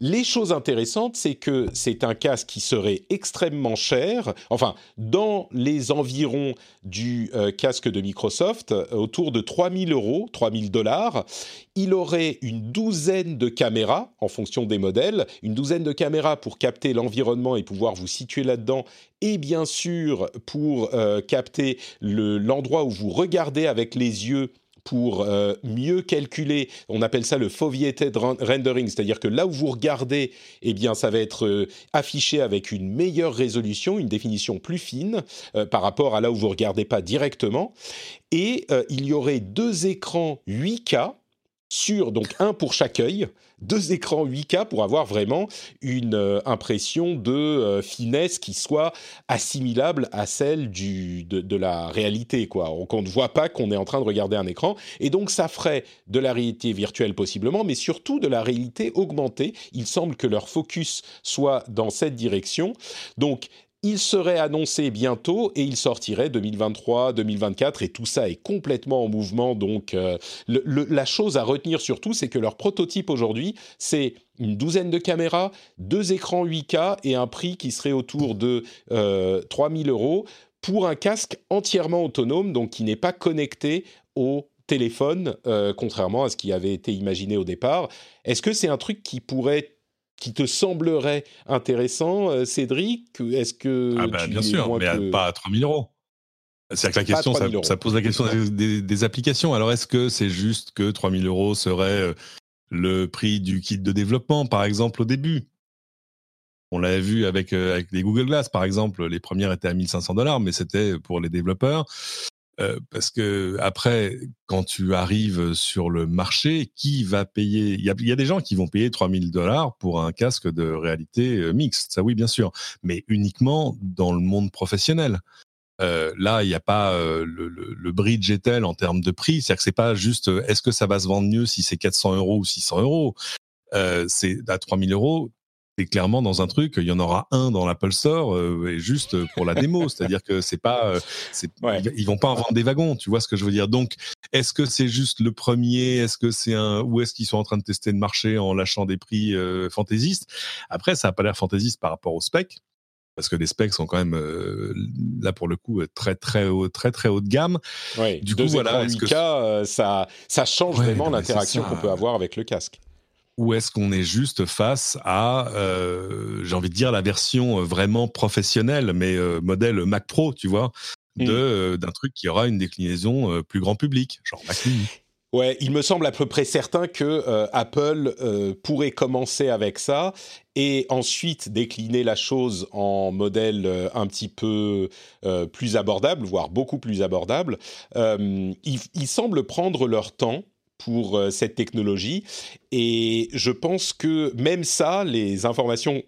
Les choses intéressantes, c'est que c'est un casque qui serait extrêmement cher, enfin, dans les environs du euh, casque de Microsoft, euh, autour de 3000 euros, 3000 dollars. Il aurait une douzaine de caméras, en fonction des modèles, une douzaine de caméras pour capter l'environnement et pouvoir vous situer là-dedans, et bien sûr pour euh, capter l'endroit où vous regardez avec les yeux pour euh, mieux calculer, on appelle ça le foveated rendering, c'est-à-dire que là où vous regardez, eh bien, ça va être euh, affiché avec une meilleure résolution, une définition plus fine euh, par rapport à là où vous regardez pas directement. Et il y aurait deux écrans 8K sur donc un pour chaque œil, deux écrans 8K pour avoir vraiment une euh, impression de euh, finesse qui soit assimilable à celle du, de, la réalité quoi. Qu'on ne voit pas qu'on est en train de regarder un écran et donc ça ferait de la réalité virtuelle possiblement, mais surtout de la réalité augmentée. Il semble que leur focus soit dans cette direction. Donc il serait annoncé bientôt et il sortirait 2023, 2024 et tout ça est complètement en mouvement. Donc euh, la chose à retenir surtout, c'est que leur prototype aujourd'hui, c'est une douzaine de caméras, deux écrans 8K et un prix qui serait autour de euh, 3000 euros pour un casque entièrement autonome, donc qui n'est pas connecté au téléphone, euh, contrairement à ce qui avait été imaginé au départ. Est-ce que c'est un truc qui pourrait qui te semblerait intéressant, euh, Cédric Est-ce que ah bah, bien sûr, mais pas à 3000 euros. C'est que la question, ça, pose la question des, applications. Alors, est-ce que c'est juste que 3000 euros serait euh, le prix du kit de développement, par exemple, au début? On l'avait vu avec, euh, avec les Google Glass, par exemple. Les premières étaient à 1500 dollars, mais c'était pour les développeurs. Euh, parce que après, quand tu arrives sur le marché, qui va payer? Il y, a, des gens qui vont payer 3000 dollars pour un casque de réalité euh, mixte, ça oui, bien sûr, mais uniquement dans le monde professionnel. Euh, là, il n'y a pas le, le, le, bridge est tel en termes de prix, c'est-à-dire que c'est pas juste est-ce que ça va se vendre mieux si c'est 400 euros ou 600 euros? C'est à 3000 euros, clairement dans un truc, il y en aura un dans l'Apple Store euh, et juste pour la démo, c'est-à-dire que c'est pas, euh, ils vont pas en vendre des wagons, tu vois ce que je veux dire. Donc, est-ce que c'est juste le premier, est-ce que c'est un, ou est-ce qu'ils sont en train de tester le marché en lâchant des prix euh, fantaisistes? Après, ça a pas l'air fantaisiste par rapport aux specs. Parce que les specs sont quand même là pour le coup très très haut très très haut de gamme. du coup voilà, 8K, ça ça change vraiment l'interaction qu'on peut avoir avec le casque ou est-ce qu'on est juste face à, euh, j'ai envie de dire, la version euh, vraiment professionnelle, mais euh, modèle Mac Pro, tu vois, mm. de d'un truc qui aura une déclinaison plus grand public, genre Mac Mini. Ouais, il me semble à peu près certain que Apple pourrait commencer avec ça et ensuite décliner la chose en modèle un petit peu plus abordable, voire beaucoup plus abordable. ils, ils semblent prendre leur temps pour euh, cette technologie. Et je pense que même ça, les informations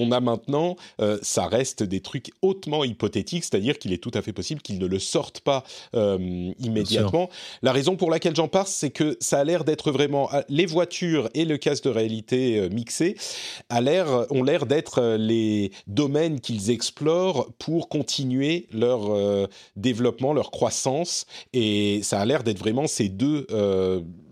qu'on a maintenant, euh, ça reste des trucs hautement hypothétiques, c'est-à-dire qu'il est tout à fait possible qu'ils ne le sortent pas euh, immédiatement. La raison pour laquelle j'en parle, c'est que ça a l'air d'être vraiment euh, les voitures et le casque de réalité mixé a l'air ont l'air d'être les domaines qu'ils explorent pour continuer leur développement, leur croissance, et ça a l'air d'être vraiment ces deux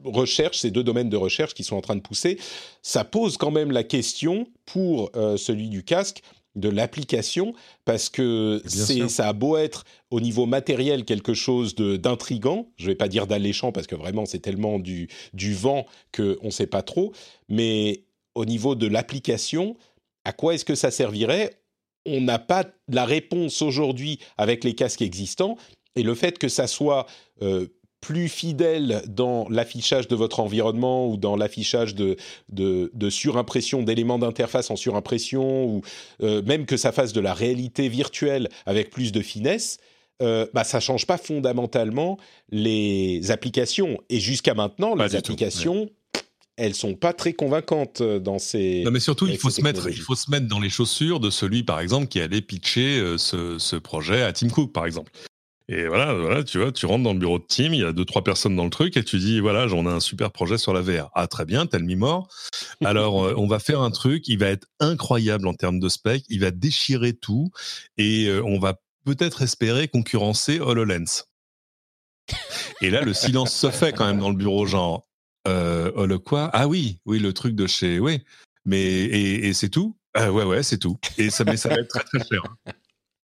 recherches, ces deux domaines de recherche qui sont en train de pousser, ça pose quand même la question pour euh, celui du casque de l'application parce que c'est ça a beau être au niveau matériel quelque chose d'intrigant, je vais pas dire d'alléchant parce que vraiment c'est tellement du, du vent qu'on ne sait pas trop, mais au niveau de l'application, à quoi est-ce que ça servirait? On n'a pas la réponse aujourd'hui avec les casques existants et le fait que ça soit euh, plus fidèle dans l'affichage de votre environnement ou dans l'affichage de, de, surimpression d'éléments d'interface en surimpression ou euh, même que ça fasse de la réalité virtuelle avec plus de finesse, euh, bah, ça change pas fondamentalement les applications. Et jusqu'à maintenant, les applications, elles sont pas très convaincantes dans ces. Non, mais surtout, il faut se mettre, il faut se mettre dans les chaussures de celui, par exemple, qui allait pitcher euh, ce, ce projet à Tim Cook, par exemple. Et voilà, voilà, tu vois, tu rentres dans le bureau de team, il y a deux, trois personnes dans le truc et tu dis, voilà, j'en ai un super projet sur la VR. Ah, très bien, tel mi-mort. Alors, euh, on va faire un truc, il va être incroyable en termes de spec, il va déchirer tout et euh, on va peut-être espérer concurrencer HoloLens. Et là, le silence se fait quand même dans le bureau, genre, euh, Holo quoi? Ah oui, oui, le truc de chez, oui. Mais, et, et c'est tout? Euh, Ouais, ouais, c'est tout. Et ça, mais ça va être très, très cher.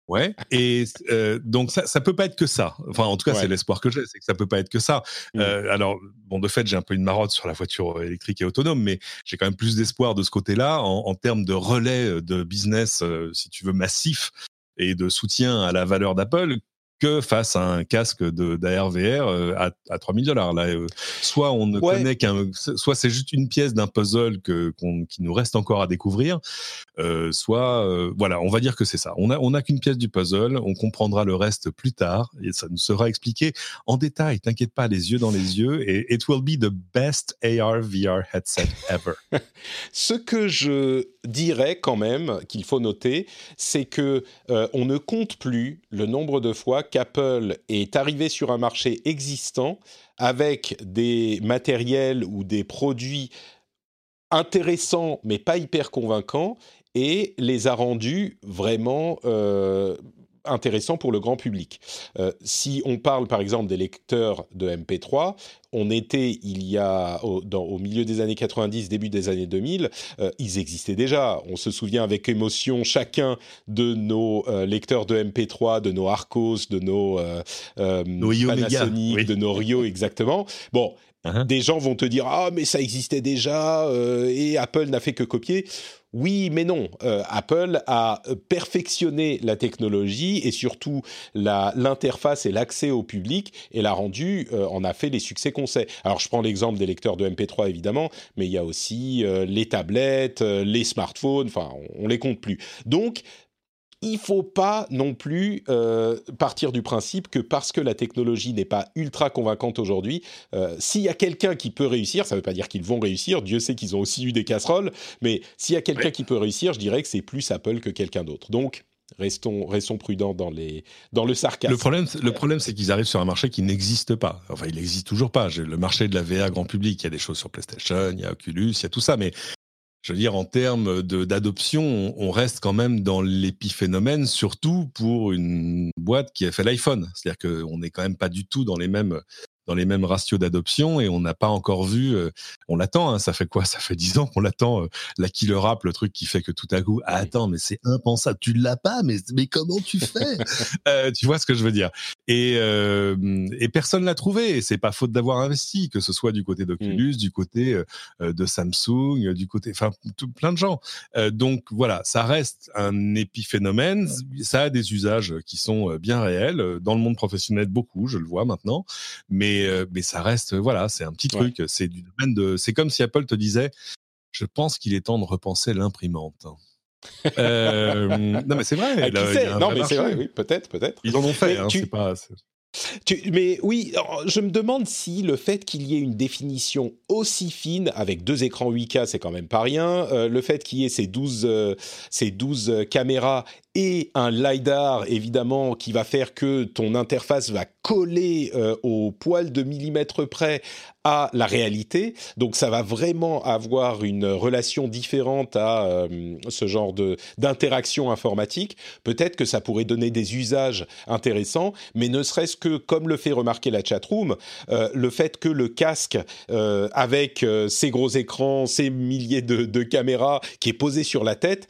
Ouais. Et euh, donc ça, ça peut pas être que ça. Enfin, en tout cas, c'est l'espoir que j'ai, c'est que ça peut pas être que ça. Mmh. Euh, alors, bon, de fait, j'ai un peu une marotte sur la voiture électrique et autonome, mais j'ai quand même plus d'espoir de ce côté-là en, en, termes de relais de business, euh, si tu veux, massif et de soutien à la valeur d'Apple que face à un casque d'ARVR euh, à, à 3000 dollars. Là, euh, soit on ne connaît qu'un, soit c'est juste une pièce d'un puzzle que, qui nous reste encore à découvrir, euh, soit voilà, on va dire que c'est ça. On a on a qu'une pièce du puzzle, on comprendra le reste plus tard et ça nous sera expliqué en détail. T'inquiète pas, les yeux dans les yeux et it will be the best AR VR headset ever. Ce que je dirais quand même qu'il faut noter, c'est que on ne compte plus le nombre de fois qu'Apple est arrivé sur un marché existant avec des matériels ou des produits intéressants mais pas hyper convaincants et les a rendus vraiment euh, intéressant pour le grand public. Euh, si on parle par exemple des lecteurs de MP3, on était il y a au, dans, au milieu des années 90, début des années 2000, euh, ils existaient déjà. On se souvient avec émotion chacun de nos euh, lecteurs de MP3, de nos Arcos, de nos, nos Panasonic, oui. de nos Rio exactement. Bon, Uh-huh. Des gens vont te dire ah mais ça existait déjà et Apple n'a fait que copier. Oui, mais non. Euh, Apple a perfectionné la technologie et surtout l'interface et l'accès au public et l'a rendu, euh, en a fait les succès qu'on sait. Alors je prends l'exemple des lecteurs de MP3 évidemment, mais il y a aussi euh, les tablettes, euh, les smartphones, enfin on, on les compte plus. Donc il faut pas non plus euh, partir du principe que parce que la technologie n'est pas ultra convaincante aujourd'hui, euh, s'il y a quelqu'un qui peut réussir, ça ne veut pas dire qu'ils vont réussir, Dieu sait qu'ils ont aussi eu des casseroles, mais s'il y a quelqu'un oui. qui peut réussir, je dirais que c'est plus Apple que quelqu'un d'autre. Donc, restons, restons prudents dans, les, dans le sarcasme. Le problème, le problème c'est qu'ils arrivent sur un marché qui n'existe pas. Enfin, il n'existe toujours pas. Le marché de la VR grand public, il y a des choses sur PlayStation, il y a Oculus, il y a tout ça, mais je veux dire, en termes d'adoption, on reste quand même dans l'épiphénomène, surtout pour une boîte qui a fait l'iPhone. C'est-à-dire qu'on n'est quand même pas du tout dans les mêmes dans les mêmes ratios d'adoption et on n'a pas encore vu, euh, on l'attend, hein, ça fait quoi? Ça fait dix ans qu'on l'attend, euh, la killer app, le truc qui fait que tout à coup, ah, attends, mais c'est impensable, tu l'as pas, mais, mais comment tu fais? Euh, Tu vois ce que je veux dire. Et, et personne l'a trouvé, et c'est pas faute d'avoir investi, que ce soit du côté d'Oculus, mmh. du côté de Samsung, du côté, enfin, plein de gens. Donc voilà, ça reste un épiphénomène, ça a des usages qui sont bien réels, dans le monde professionnel beaucoup, je le vois maintenant, mais mais, euh, mais ça reste, voilà, c'est un petit ouais. truc. C'est du domaine de. C'est comme si Apple te disait, je pense qu'il est temps de repenser l'imprimante. euh, non mais c'est vrai. Là, non mais c'est vrai, oui, peut-être, peut-être. Ils en ont fait. Hein, tu... pas, tu, mais oui, je me demande si le fait qu'il y ait une définition aussi fine, avec deux écrans 8K, c'est quand même pas rien, euh, le fait qu'il y ait ces 12, euh, ces 12 caméras et un LiDAR, évidemment, qui va faire que ton interface va coller euh, au poil de millimètre près à la réalité. Donc ça va vraiment avoir une relation différente à euh, ce genre de d'interaction informatique. Peut-être que ça pourrait donner des usages intéressants, mais ne serait-ce que, comme le fait remarquer la chatroom, euh, le fait que le casque euh, avec ces gros écrans, ces milliers de, de caméras qui est posé sur la tête,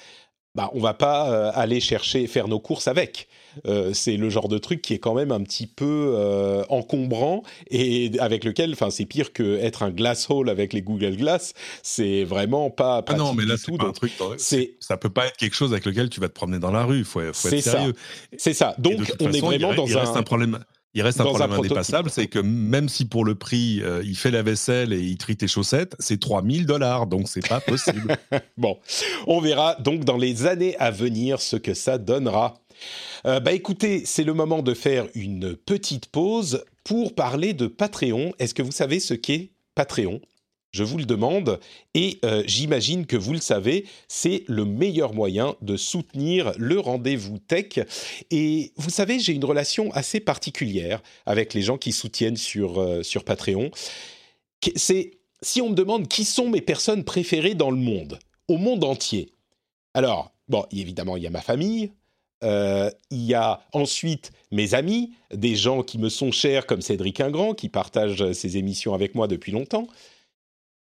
bah, on va pas euh, aller chercher faire nos courses avec. Euh, c'est le genre de truc qui est quand même un petit peu euh, encombrant et avec lequel, enfin, c'est pire que être un glass hole avec les Google Glass. C'est vraiment pas. Ah non, mais là, c'est un truc. C'est ça peut pas être quelque chose avec lequel tu vas te promener dans la rue. Faut, faut être sérieux. C'est ça. Donc, on façon, est vraiment il, dans il un. Reste un problème. Il reste un problème un indépassable, c'est que même si pour le prix, euh, il fait la vaisselle et il trie tes chaussettes, c'est 3000 dollars, donc c'est pas possible. bon, on verra donc dans les années à venir ce que ça donnera. Euh, bah écoutez, c'est le moment de faire une petite pause pour parler de Patreon. Est-ce que vous savez ce qu'est Patreon? Je vous le demande, et euh, j'imagine que vous le savez, c'est le meilleur moyen de soutenir le rendez-vous tech. Et vous savez, j'ai une relation assez particulière avec les gens qui soutiennent sur, euh, sur Patreon. C'est si on me demande qui sont mes personnes préférées dans le monde, au monde entier. Alors, bon, évidemment, il y a ma famille, euh, il y a ensuite mes amis, des gens qui me sont chers comme Cédric Ingrand, qui partagent ces émissions avec moi depuis longtemps.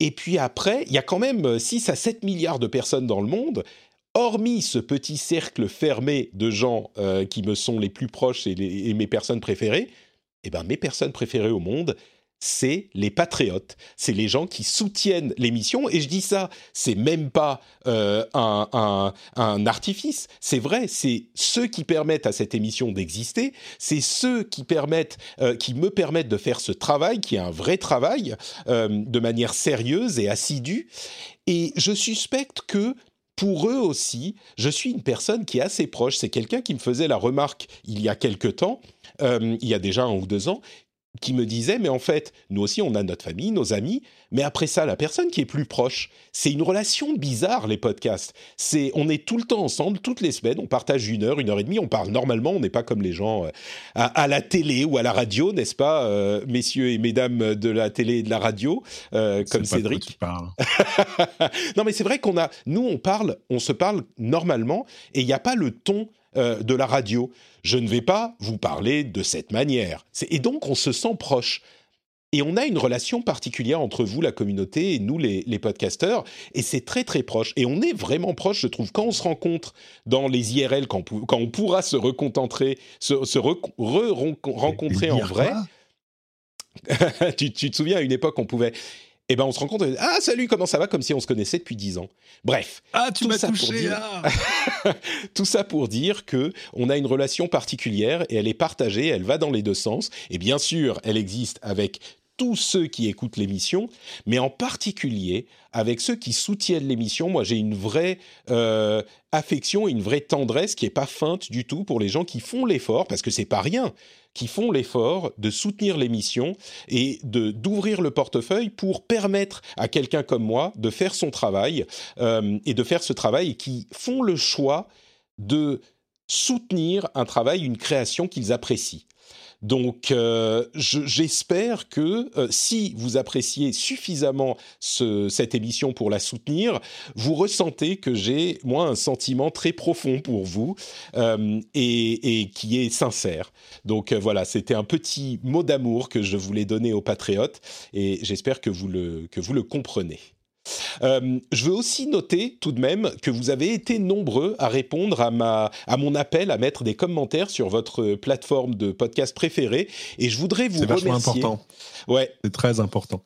Et puis après, il y a quand même 6 à 7 milliards de personnes dans le monde. Hormis ce petit cercle fermé de gens euh, qui me sont les plus proches et, et mes personnes préférées, eh ben mes personnes préférées au monde, c'est les patriotes, c'est les gens qui soutiennent l'émission. Et je dis ça, c'est même pas euh, un, artifice, c'est vrai, c'est ceux qui permettent à cette émission d'exister, c'est ceux qui euh, me permettent de faire ce travail, qui est un vrai travail, euh, de manière sérieuse et assidue. Et je suspecte que pour eux aussi, je suis une personne qui est assez proche. C'est quelqu'un qui me faisait la remarque il y a quelque temps, il y a déjà un ou deux ans, qui me disait, mais en fait, nous aussi, on a notre famille, nos amis, mais après ça, la personne qui est plus proche, c'est une relation bizarre, les podcasts. C'est, on est tout le temps ensemble, toutes les semaines, on partage une heure, une heure et demie, on parle normalement, on n'est pas comme les gens euh, à, la télé ou à la radio, n'est-ce pas, euh, messieurs et mesdames de la télé et de la radio, euh, comme Cédric. non, mais c'est vrai qu'on a, nous, on parle, on se parle normalement, et il n'y a pas le ton de la radio je ne vais pas vous parler de cette manière. Et donc, on se sent proche. Et on a une relation particulière entre vous, la communauté, et nous, les, podcasteurs, et c'est très très proche. Et on est vraiment proche, je trouve, quand on se rencontre dans les IRL, quand, on pourra se recontenter, se, se rencontrer en vrai. tu, tu, te souviens, à une époque, on pouvait eh ben on se rend compte, ah salut, comment ça va? Comme si on se connaissait depuis dix ans. Bref. Ah, tu m'as touché tout ça pour dire que on a une relation particulière et elle est partagée, elle va dans les deux sens. Et bien sûr, elle existe avec tous ceux qui écoutent l'émission, mais en particulier avec ceux qui soutiennent l'émission. Moi, j'ai une vraie euh, affection, une vraie tendresse qui est pas feinte du tout pour les gens qui font l'effort, parce que c'est pas rien qui font l'effort de soutenir l'émission et de d'ouvrir le portefeuille pour permettre à quelqu'un comme moi de faire son travail euh, et de faire ce travail et qui font le choix de soutenir un travail, une création qu'ils apprécient. Donc, euh, j'espère que euh, si vous appréciez suffisamment cette émission pour la soutenir, vous ressentez que j'ai, moi, un sentiment très profond pour vous euh, et, qui est sincère. Donc voilà, c'était un petit mot d'amour que je voulais donner aux patriotes et j'espère que que vous le comprenez. Euh, je veux aussi noter tout de même que vous avez été nombreux à répondre à, ma, à mon appel à mettre des commentaires sur votre plateforme de podcast préférée et je voudrais vous remercier. C'est important. Ouais. C'est très important.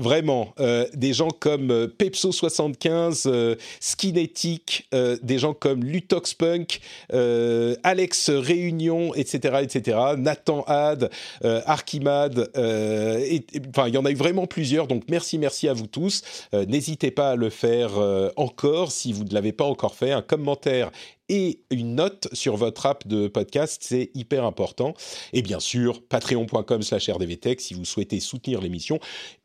Vraiment, euh, des gens comme euh, Pepso75, euh, Skinetic, des gens comme Lutoxpunk, Alex Réunion, etc., etc., Nathan Had, Archimad, enfin, il y en a eu vraiment plusieurs, donc merci, merci à vous tous. N'hésitez pas à le faire encore si vous ne l'avez pas encore fait. Un commentaire et une note sur votre app de podcast, c'est hyper important. Et bien sûr, patreon.com slash rdvtech si vous souhaitez soutenir l'émission.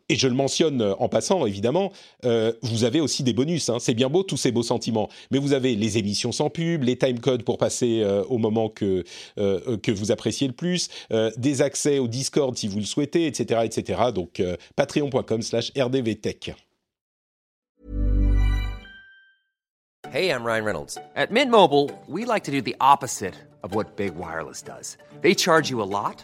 Et je le mentionne euh, en passant, évidemment, euh, vous avez aussi des bonus. Hein. C'est bien beau tous ces beaux sentiments, mais vous avez les émissions sans pub, les timecodes pour passer euh, au moment que, que vous appréciez le plus, des accès au Discord si vous le souhaitez, etc. etc. Donc patreon.com slash rdvtech. Hey, I'm Ryan Reynolds. At Mint Mobile, we like to do the opposite of what Big Wireless does. They charge you a lot.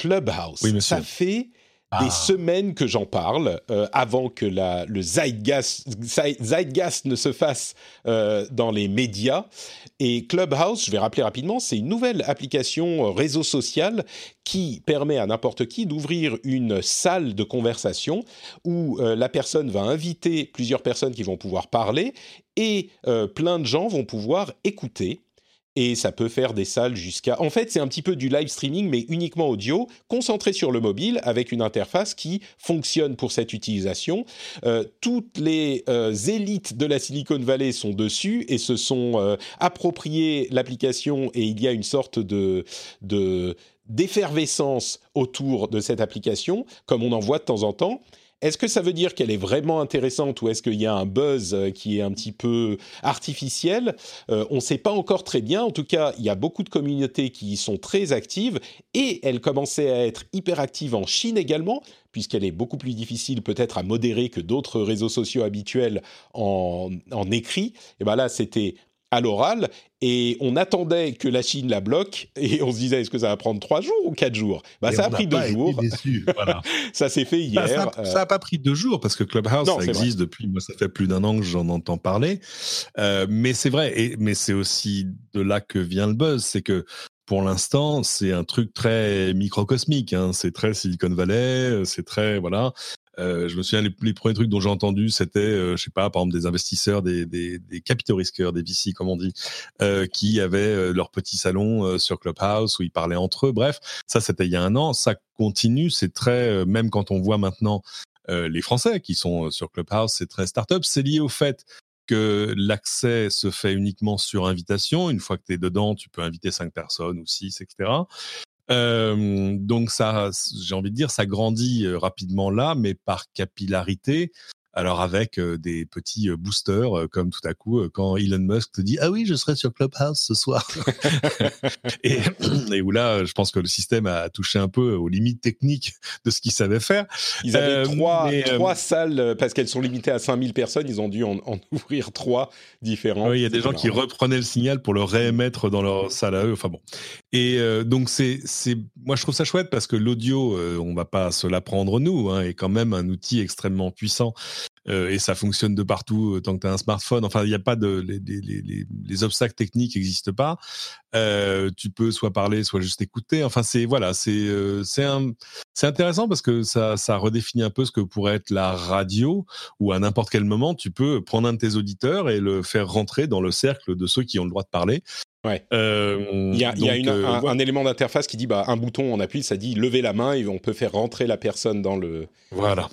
Clubhouse. Oui, ça fait des ah. semaines que j'en parle, euh, avant que la, le zeitgeist, zeitgeist, ne se fasse euh, dans les médias. Et Clubhouse, je vais rappeler rapidement, c'est une nouvelle application euh, réseau social qui permet à n'importe qui d'ouvrir une salle de conversation où la personne va inviter plusieurs personnes qui vont pouvoir parler et plein de gens vont pouvoir écouter et ça peut faire des salles jusqu'à... En fait, c'est un petit peu du live streaming, mais uniquement audio, concentré sur le mobile, avec une interface qui fonctionne pour cette utilisation. Euh, toutes les euh, élites de la Silicon Valley sont dessus et se sont euh, appropriées l'application et il y a une sorte de... de d'effervescence autour de cette application, comme on en voit de temps en temps. Est-ce que ça veut dire qu'elle est vraiment intéressante ou est-ce qu'il y a un buzz euh, qui est un petit peu artificiel? Euh, On ne sait pas encore très bien. En tout cas, il y a beaucoup de communautés qui sont très actives et elle commençait à être hyper active en Chine également, puisqu'elle est beaucoup plus difficile peut-être à modérer que d'autres réseaux sociaux habituels en, en écrit. Et ben là, c'était à l'oral et on attendait que la Chine la bloque et on se disait est-ce que ça va prendre trois jours ou quatre jours? Bah, ça a pris deux jours ça s'est fait hier ça n'a pas pris deux jours parce que Clubhouse ça existe depuis moi ça fait plus d'un an que j'en entends parler euh, mais c'est vrai et, mais c'est aussi de là que vient le buzz c'est que pour l'instant, c'est un truc très microcosmique. Hein. C'est très Silicon Valley, c'est très voilà. Euh, je me souviens les, premiers trucs dont j'ai entendu, c'était, euh, je sais pas, par exemple des investisseurs, des, capitaux risqueurs, des VC comme on dit, euh, qui avaient euh, leur petit salon sur Clubhouse où ils parlaient entre eux. Bref, ça c'était il y a un an, ça continue, c'est très, même quand on voit maintenant les Français qui sont sur Clubhouse, c'est très start-up, c'est lié au fait que l'accès se fait uniquement sur invitation. Une fois que tu es dedans, tu peux inviter cinq personnes ou six, etc. Euh, donc ça, j'ai envie de dire, ça grandit euh, rapidement là, mais par capillarité. Alors avec euh, des petits boosters, comme tout à coup quand Elon Musk te dit ah oui je serai sur Clubhouse ce soir et, et, où là je pense que le système a touché un peu aux limites techniques de ce qu'il savait faire. Ils avaient trois, trois salles parce qu'elles sont limitées à 5000 personnes, ils ont dû en, ouvrir trois différents. Oui, il y a des gens qui reprenaient le signal pour le réémettre dans leur salle à eux. Enfin bon. Et donc c'est c'est moi je trouve ça chouette parce que l'audio, on va pas se l'apprendre nous, hein, est quand même un outil extrêmement puissant euh, et ça fonctionne de partout euh, tant que tu as un smartphone. Enfin, il n'y a pas de les, les, les, les obstacles techniques n'existent pas. Euh, tu peux soit parler, soit juste écouter. Enfin, c'est voilà, c'est euh, c'est intéressant parce que ça ça redéfinit un peu ce que pourrait être la radio où à n'importe quel moment tu peux prendre un de tes auditeurs et le faire rentrer dans le cercle de ceux qui ont le droit de parler. Ouais. Euh, il y a, il y a une, un, un, élément d'interface qui dit bah un bouton on appuie, ça dit lever la main et on peut faire rentrer la personne dans le. Voilà.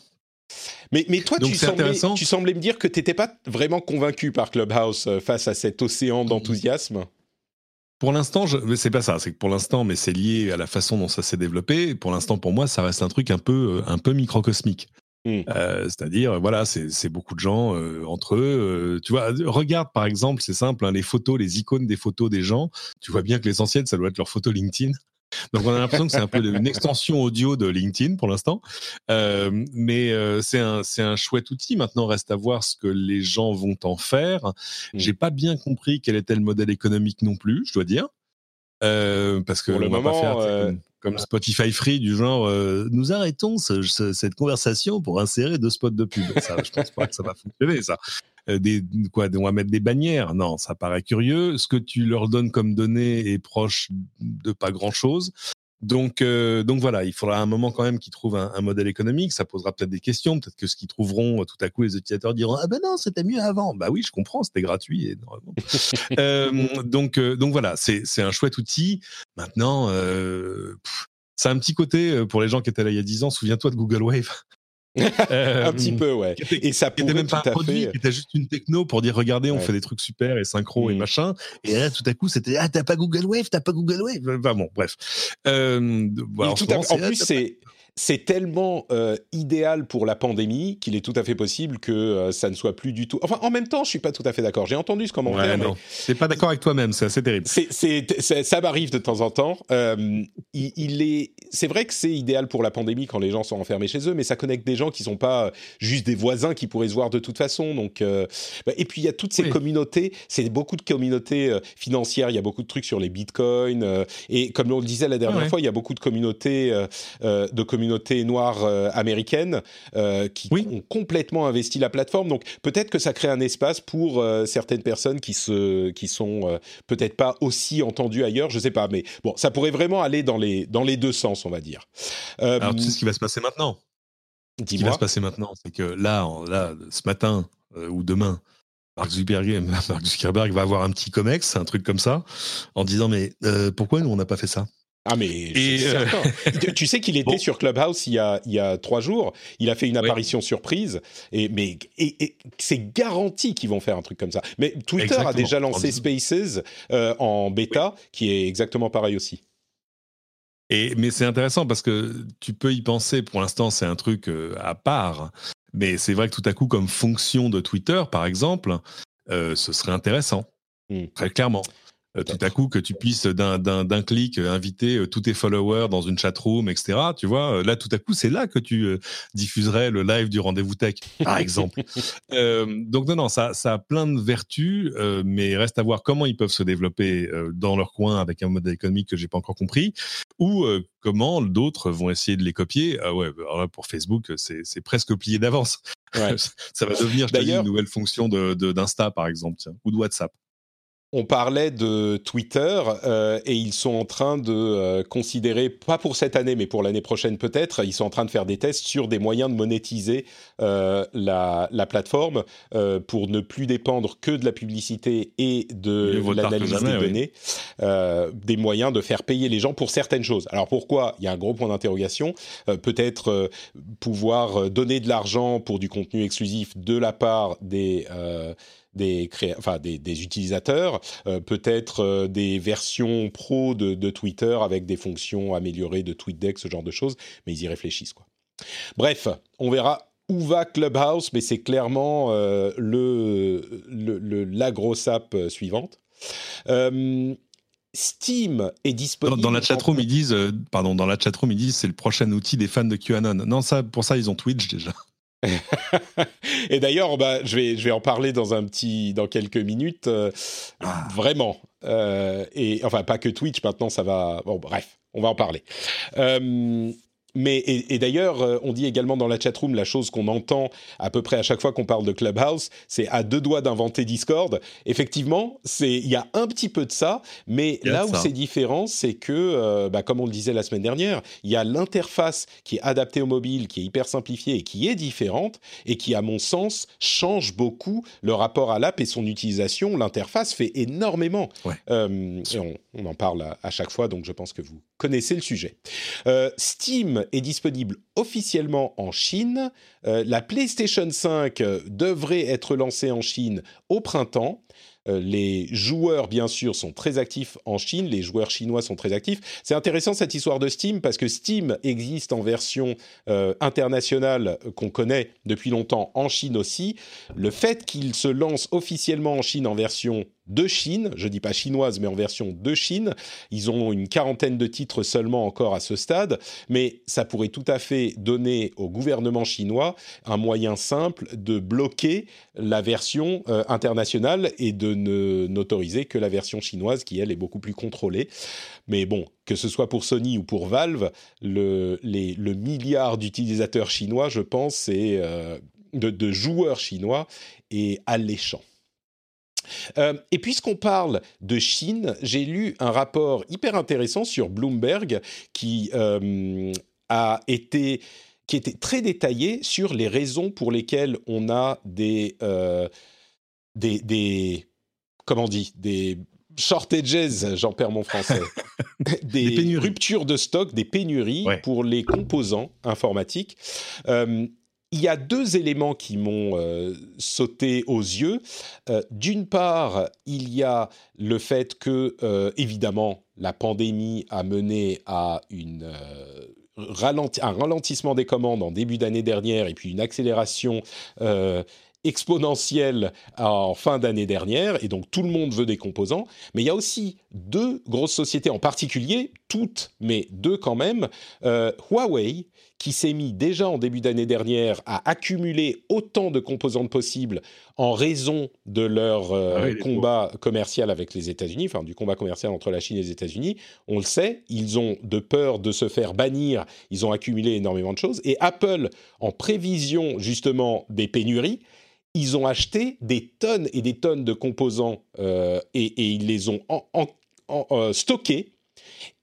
Mais, mais toi, tu semblais, tu semblais, me dire que tu n'étais pas vraiment convaincu par Clubhouse euh, face à cet océan d'enthousiasme. Pour l'instant, je... c'est pas ça. C'est que pour l'instant, mais c'est lié à la façon dont ça s'est développé. Pour l'instant, pour moi, ça reste un truc un peu, euh, un peu microcosmique. Hmm. Euh, c'est-à-dire, voilà, c'est beaucoup de gens euh, entre eux. Euh, tu vois, regarde par exemple, c'est simple, hein, les photos, les icônes des photos des gens. Tu vois bien que l'essentiel, ça doit être leur photo LinkedIn. Donc on a l'impression que c'est un peu une extension audio de LinkedIn pour l'instant, euh, mais euh, c'est un c'est un chouette outil. Maintenant reste à voir ce que les gens vont en faire. Mm. J'ai pas bien compris quel était le modèle économique non plus, je dois dire, euh, parce que pour le moment, faire, comme, comme, Spotify Free du genre nous arrêtons ce, ce, cette conversation pour insérer deux spots de pub. Ça, je pense pas que ça va fonctionner ça. Euh, des, quoi, on va mettre des bannières. Non, ça paraît curieux. Ce que tu leur donnes comme données est proche de pas grand chose. Donc, euh, donc voilà, il faudra un moment quand même qu'ils trouvent un, un, modèle économique. Ça posera peut-être des questions. Peut-être que ce qu'ils trouveront, tout à coup, les utilisateurs diront ah ben non, c'était mieux avant. Bah oui, je comprends, c'était gratuit. Et euh, donc, euh, donc voilà, c'est c'est un chouette outil. Maintenant, euh, c'est un petit côté pour les gens qui étaient là il y a 10 ans. Souviens-toi de Google Wave. un petit peu, ouais. Et ça pourrait même pas un produit, fait... qui était juste une techno pour dire regardez, on ouais. fait des trucs super et synchro mmh. et machin. Et là, tout à coup, c'était ah t'as pas Google Wave, t'as pas Google Wave. Enfin bon, bref. Euh, en, plus, c'est c'est tellement euh, idéal pour la pandémie qu'il est tout à fait possible que euh, ça ne soit plus du tout. Enfin, en même temps, je suis pas tout à fait d'accord. J'ai entendu ce commentaire. Ouais, non, c'est pas d'accord avec toi-même. C'est assez terrible. Ça m'arrive de temps en temps. Euh, il, il, est, c'est vrai que c'est idéal pour la pandémie quand les gens sont enfermés chez eux, mais ça connecte des gens qui sont pas juste des voisins qui pourraient se voir de toute façon. Donc, bah, et puis il y a toutes ces oui. communautés. C'est beaucoup de communautés financières. Il y a beaucoup de trucs sur les bitcoins. et comme on le disait la dernière ouais. fois, il y a beaucoup de communautés de communautés communauté noire américaine qui ont complètement investi la plateforme. Donc peut-être que ça crée un espace pour certaines personnes qui se, qui sont peut-être pas aussi entendues ailleurs. Je sais pas, mais bon, ça pourrait vraiment aller dans les dans les deux sens, on va dire. Alors tu sais ce qui va se passer maintenant? Ce qui va se passer maintenant, c'est que là, là, ce matin ou demain, Mark Zuckerberg, va avoir un petit comex, un truc comme ça, en disant mais euh, pourquoi nous on n'a pas fait ça? Ah mais euh, tu sais qu'il était sur Clubhouse il y, a, il y a trois jours. Il a fait une apparition surprise. Et mais et, c'est garanti qu'ils vont faire un truc comme ça. Mais Twitter a déjà lancé Spaces euh, en bêta, qui est exactement pareil aussi. Et mais c'est intéressant parce que tu peux y penser. Pour l'instant, c'est un truc à part. Mais c'est vrai que tout à coup, comme fonction de Twitter, par exemple, euh, ce serait intéressant, mmh. très clairement. Euh, tout à coup, que tu puisses d'un clic euh, inviter tous tes followers dans une chatroom, etc. Tu vois, là, tout à coup, c'est là que tu diffuserais le live du rendez-vous tech, par exemple. donc, non, non, ça, ça a plein de vertus, mais reste à voir comment ils peuvent se développer dans leur coin avec un modèle économique que j'ai pas encore compris, ou comment d'autres vont essayer de les copier. Ah ouais, alors pour Facebook, c'est presque plié d'avance. ça va devenir, je une nouvelle fonction d'Insta, de, par exemple, ou de WhatsApp on parlait de Twitter euh, et ils sont en train de euh, considérer, pas pour cette année, mais pour l'année prochaine peut-être, ils sont en train de faire des tests sur des moyens de monétiser euh, la, plateforme pour ne plus dépendre que de la publicité et de l'analyse des données, des moyens de faire payer les gens pour certaines choses. Alors pourquoi? Il y a un gros point d'interrogation. peut-être pouvoir donner de l'argent pour du contenu exclusif de la part des des, enfin, des, utilisateurs, euh, peut-être euh, des versions pro de, Twitter avec des fonctions améliorées de TweetDeck, ce genre de choses, mais ils y réfléchissent. Quoi. Bref, on verra où va Clubhouse, mais c'est clairement euh, le, le, la grosse app suivante. Steam est disponible. Dans, la chatroom, ils disent, pardon, dans la chatroom, ils disent c'est le prochain outil des fans de QAnon. Non, ça, pour ça, ils ont Twitch déjà. et d'ailleurs, bah, je, vais, je vais en parler dans un petit, dans quelques minutes. Euh, ah. Vraiment. Euh, et enfin, pas que Twitch. Maintenant, ça va. Bon, bref, on va en parler. Euh, mais et, d'ailleurs, euh, on dit également dans la chatroom la chose qu'on entend à peu près à chaque fois qu'on parle de Clubhouse, c'est à deux doigts d'inventer Discord. Effectivement, c'est il y a un petit peu de ça, mais là où c'est différent, c'est que, euh, bah, comme on le disait la semaine dernière, il y a l'interface qui est adaptée au mobile, qui est hyper simplifiée et qui est différente et qui, à mon sens, change beaucoup le rapport à l'app et son utilisation. L'interface fait énormément. Euh, on, en parle à, à, chaque fois, donc je pense que vous connaissez le sujet. Steam est disponible officiellement en Chine. Euh, la PlayStation 5 devrait être lancée en Chine au printemps. Euh, les joueurs, bien sûr, sont très actifs en Chine. Les joueurs chinois sont très actifs. C'est intéressant cette histoire de Steam parce que Steam existe en version euh, internationale qu'on connaît depuis longtemps en Chine aussi. Le fait qu'il se lance officiellement en Chine en version de Chine, je dis pas chinoise, mais en version de Chine. Ils ont une quarantaine de titres seulement encore à ce stade, mais ça pourrait tout à fait donner au gouvernement chinois un moyen simple de bloquer la version euh, internationale et de n'autoriser que la version chinoise qui, elle, est beaucoup plus contrôlée. Mais bon, que ce soit pour Sony ou pour Valve, le, le milliard d'utilisateurs chinois, je pense, et euh, de, de joueurs chinois est alléchant. Euh, et puisqu'on parle de Chine, j'ai lu un rapport hyper intéressant sur Bloomberg qui euh, a été qui était très détaillé sur les raisons pour lesquelles on a des euh, des, des comment on dit des shortages, j'en perds mon français, des, ruptures de stock, des pénuries pour les composants informatiques il y a deux éléments qui m'ont euh, sauté aux yeux. Euh, d'une part, il y a le fait que, euh, évidemment, la pandémie a mené à un ralentissement des commandes en début d'année dernière et puis une accélération exponentielle en fin d'année dernière, et donc tout le monde veut des composants. Mais il y a aussi deux grosses sociétés en particulier, toutes, mais deux quand même. Huawei, qui s'est mis déjà en début d'année dernière à accumuler autant de composantes possibles en raison de leur euh, Ah combat commercial avec les États-Unis, enfin du combat commercial entre la Chine et les États-Unis. On le sait, ils ont de peur de se faire bannir, ils ont accumulé énormément de choses. Et Apple, en prévision justement des pénuries, ils ont acheté des tonnes et des tonnes de composants euh, et, et, ils les ont en, en, en, euh, stockés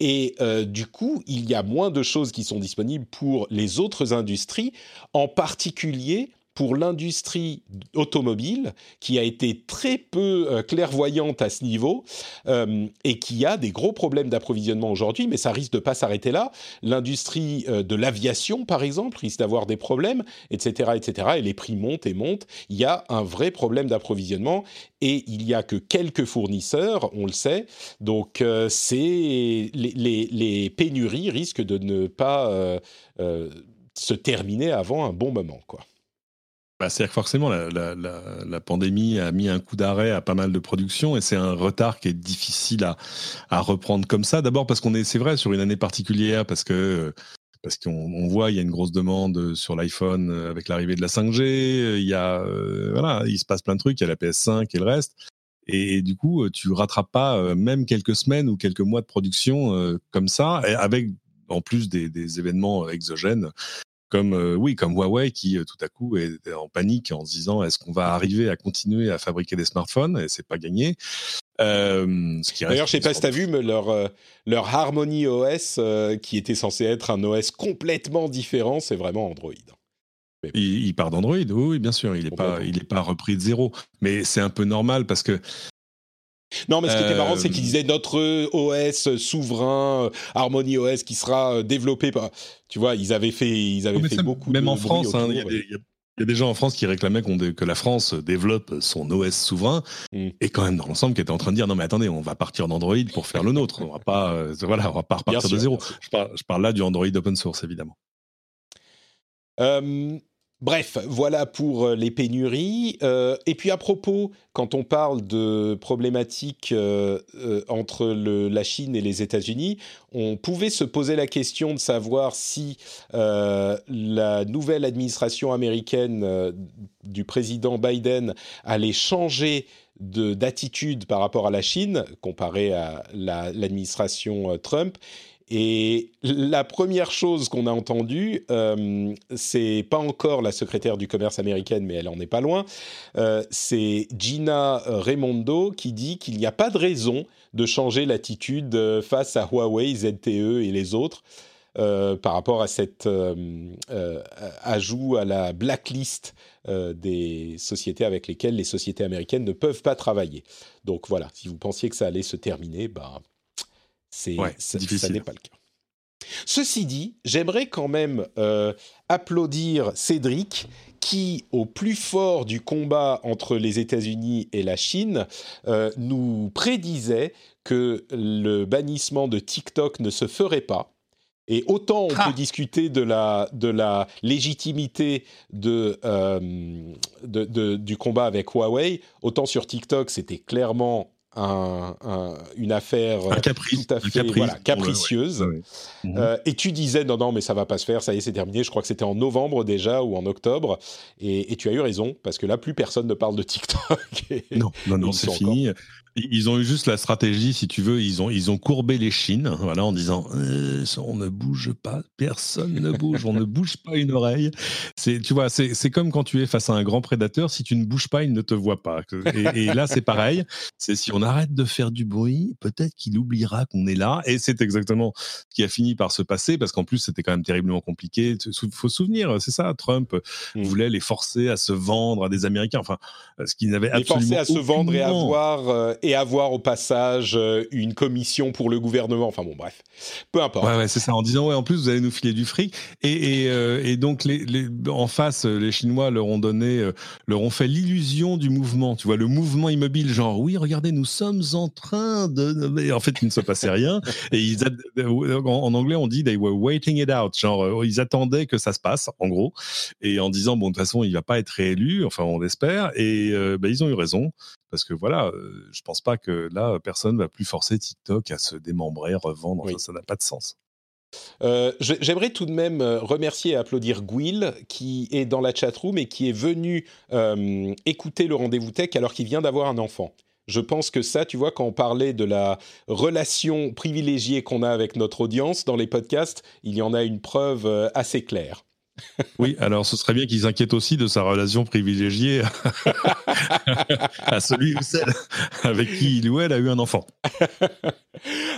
et euh, du coup, il y a moins de choses qui sont disponibles pour les autres industries, en particulier pour l'industrie automobile, qui a été très peu euh, clairvoyante à ce niveau euh, et qui a des gros problèmes d'approvisionnement aujourd'hui, mais ça risque de pas s'arrêter là. L'industrie euh, de l'aviation, par exemple, risque d'avoir des problèmes, etc., etc. Et les prix montent et montent. Il y a un vrai problème d'approvisionnement et il y a que quelques fournisseurs, on le sait. Donc, c'est les, les, pénuries risquent de ne pas se terminer avant un bon moment, quoi. Bah, C'est-à-dire que forcément, la, pandémie a mis un coup d'arrêt à pas mal de productions et c'est un retard qui est difficile à, reprendre comme ça. D'abord parce qu'on est, c'est vrai, sur une année particulière, parce que parce qu'on on voit il y a une grosse demande sur l'iPhone avec l'arrivée de la 5G. Il y a euh, voilà, il se passe plein de trucs. Il y a la PS5 et le reste. Et, du coup, tu rattrapes pas euh, même quelques semaines ou quelques mois de production euh, comme ça, avec en plus des événements exogènes comme euh, oui comme Huawei qui euh, tout à coup est en panique en se disant est-ce qu'on va arriver à continuer à fabriquer des smartphones et c'est pas gagné euh, D'ailleurs, je sais pas si tu as vu, mais leur, euh, leur Harmony OS, qui était censé être un OS complètement différent, c'est vraiment Android. Mais... Il, il, part d'Android, oui, oui, bien sûr. Il n'est pas, il est pas repris de zéro. Mais c'est un peu normal parce que non, mais ce qui était marrant, c'est qu'ils disaient notre OS souverain, Harmony OS, qui sera développé par. Tu vois, ils avaient fait, ils avaient fait beaucoup. Même en France, hein, il y, a des gens en France qui réclamaient qu que la France développe son OS souverain, mm. et quand même dans l'ensemble qui était en train de dire non mais attendez, on va partir d'Android pour faire le nôtre. On va pas, euh, voilà, on va pas repartir de zéro. Je parle, je parle, là du Android open source évidemment. Euh, Bref, voilà pour les pénuries. Euh, et puis à propos, quand on parle de problématiques euh, euh, entre la Chine et les États-Unis, on pouvait se poser la question de savoir si euh, la nouvelle administration américaine du président Biden allait changer d'attitude par rapport à la Chine comparé à l'administration la, Trump. Et la première chose qu'on a entendue, euh, c'est pas encore la secrétaire du commerce américaine, mais elle en est pas loin. Euh, c'est Gina Raimondo qui dit qu'il n'y a pas de raison de changer l'attitude face à Huawei, ZTE et les autres. Euh, par rapport à cet euh, euh, ajout à la blacklist des sociétés avec lesquelles les sociétés américaines ne peuvent pas travailler. Donc voilà, si vous pensiez que ça allait se terminer, ben, c'est ouais, ça, n'est pas le cas. Ceci dit, j'aimerais quand même euh, applaudir Cédric qui, au plus fort du combat entre les États-Unis et la Chine, euh, nous prédisait que le bannissement de TikTok ne se ferait pas. Et autant on ah. peut discuter de la, de la légitimité de, euh, de, de, du combat avec Huawei, autant sur TikTok, c'était clairement un, un, une affaire un caprice, tout à fait caprice, voilà, capricieuse. Ouais, ouais. Mmh. Euh, et tu disais non, non, mais ça va pas se faire, ça y est, c'est terminé. Je crois que c'était en novembre déjà ou en octobre. Et, et, tu as eu raison, parce que là, plus personne ne parle de TikTok. Non, non, non, c'est fini. Encore... Ils ont eu juste la stratégie, si tu veux, ils ont, ils ont courbé les chines, voilà, en disant euh, on ne bouge pas, personne ne bouge, on ne bouge pas une oreille. C'est, tu vois, c'est, c'est comme quand tu es face à un grand prédateur, si tu ne bouges pas, il ne te voit pas. Et, et là, c'est pareil. C'est si on arrête de faire du bruit, peut-être qu'il oubliera qu'on est là. Et c'est exactement ce qui a fini par se passer, parce qu'en plus, c'était quand même terriblement compliqué. Il faut se souvenir, c'est ça, Trump mmh. voulait les forcer à se vendre à des Américains, enfin, ce qui n'avait absolument Les forcer à se vendre et avoir. Euh, et avoir au passage euh, une commission pour le gouvernement. Enfin bon, bref, peu importe. Ouais, c'est ça. En disant ouais, en plus vous allez nous filer du fric. Et, euh, donc en face, les Chinois leur ont donné, euh, leur ont fait l'illusion du mouvement. Tu vois, le mouvement immobile, genre oui, regardez, nous sommes en train de. Mais en fait, il ne se passait rien. Et ils en, anglais, on dit they were waiting it out. Genre ils attendaient que ça se passe, en gros, et en disant bon de toute façon il va pas être réélu. Enfin on l'espère. Et bah, ils ont eu raison parce que voilà, euh, je pense pas que là, personne va plus forcer TikTok à se démembrer, revendre. ça n'a pas de sens. Euh, j'aimerais tout de même euh, remercier et applaudir Gwill, qui est dans la chatroom et qui est venu écouter le rendez-vous tech alors qu'il vient d'avoir un enfant. Je pense que ça, tu vois, quand on parlait de la relation privilégiée qu'on a avec notre audience dans les podcasts, il y en a une preuve assez claire. Oui, alors ce serait bien qu'ils s'inquiètent aussi de sa relation privilégiée à celui ou celle avec qui il ou elle a eu un enfant.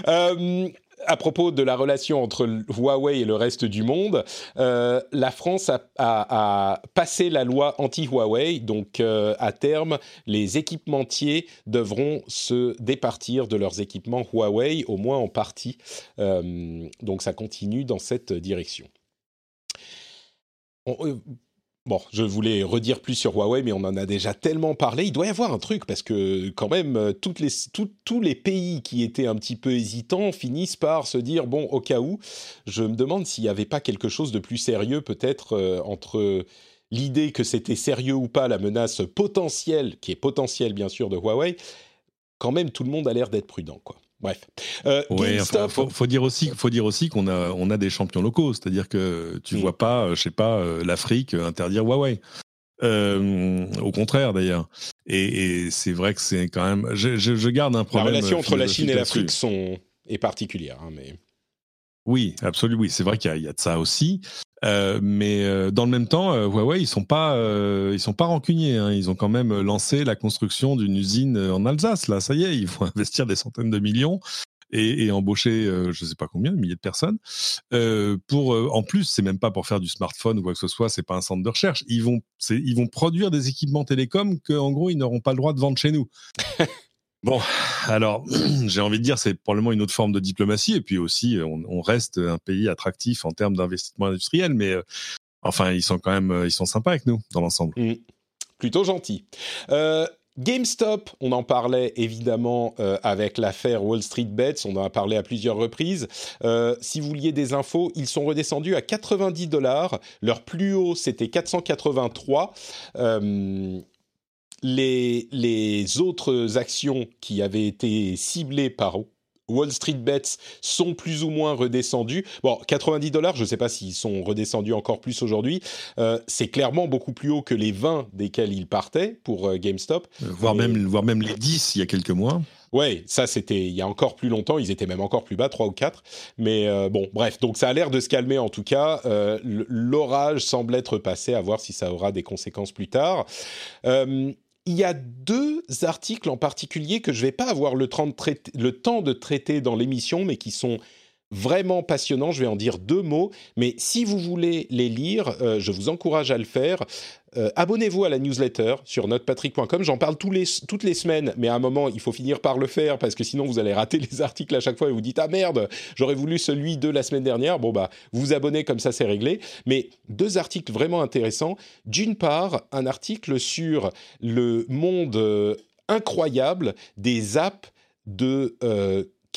Euh, à propos de la relation entre Huawei et le reste du monde, euh, la France a, passé la loi anti-Huawei, donc euh, à terme, les équipementiers devront se départir de leurs équipements Huawei, au moins en partie. donc ça continue dans cette direction. Euh, bon, je voulais redire plus sur Huawei, mais on en a déjà tellement parlé. Il doit y avoir un truc, parce que quand même, euh, les, tous les pays qui étaient un petit peu hésitants finissent par se dire, bon, au cas où, je me demande s'il n'y avait pas quelque chose de plus sérieux peut-être euh, entre l'idée que c'était sérieux ou pas la menace potentielle, qui est potentielle bien sûr de Huawei. Quand même, tout le monde a l'air d'être prudent, quoi. Bref. Euh, faut, dire aussi, faut dire aussi qu'on a, on a des champions locaux, c'est-à-dire que tu ne mm. vois pas, euh, je sais pas, euh, l'Afrique interdire Huawei. au contraire d'ailleurs. Et, c'est vrai que c'est quand même. Je, garde un problème. La relation entre la Chine et l'Afrique sont est particulière, hein, mais. Oui, absolument. Oui, c'est vrai qu'il y, a de ça aussi. Euh, mais euh, dans le même temps, euh, Huawei, ils sont pas, ils sont pas rancuniers. Hein. Ils ont quand même lancé la construction d'une usine en Alsace. Là, ça y est, ils vont investir des centaines de millions et, embaucher, je sais pas combien, milliers de personnes. pour, en plus, c'est même pas pour faire du smartphone ou quoi que ce soit. C'est pas un centre de recherche. Ils vont, ils vont produire des équipements télécoms que, en gros, ils n'auront pas le droit de vendre chez nous. Bon, alors j'ai envie de dire c'est probablement une autre forme de diplomatie et puis aussi on, reste un pays attractif en termes d'investissement industriel, mais euh, enfin ils sont quand même euh, ils sont sympas avec nous dans l'ensemble. Mmh. Plutôt gentil. Euh, GameStop, on en parlait évidemment avec l'affaire Wall Street Bets, on en a parlé à plusieurs reprises. si vous vouliez des infos, ils sont redescendus à 90 dollars. Leur plus haut, c'était 483 les, les autres actions qui avaient été ciblées par Wall Street Bets sont plus ou moins redescendues. Bon, 90 dollars, je ne sais pas s'ils sont redescendus encore plus aujourd'hui. Euh, c'est clairement beaucoup plus haut que les 20 desquels ils partaient pour euh, GameStop. Euh, voire, même, voire même les 10 il y a quelques mois. Ouais, ça c'était il y a encore plus longtemps, ils étaient même encore plus bas, 3 ou 4. Mais bon, bref, donc ça a l'air de se calmer en tout cas. L'orage semble être passé, à voir si ça aura des conséquences plus tard il y a deux articles en particulier que je ne vais pas avoir le, temps de traiter dans l'émission, mais qui sont vraiment passionnants. Je vais en dire deux mots, mais si vous voulez les lire, euh, je vous encourage à le faire. Euh, abonnez-vous à la newsletter sur notrepatrick.com. J'en parle tous les, toutes les semaines, mais à un moment, il faut finir par le faire parce que sinon, vous allez rater les articles à chaque fois et vous dites Ah merde, j'aurais voulu celui de la semaine dernière. Bon, bah, vous vous abonnez comme ça, c'est réglé. Mais deux articles vraiment intéressants. D'une part, un article sur le monde euh, incroyable des apps de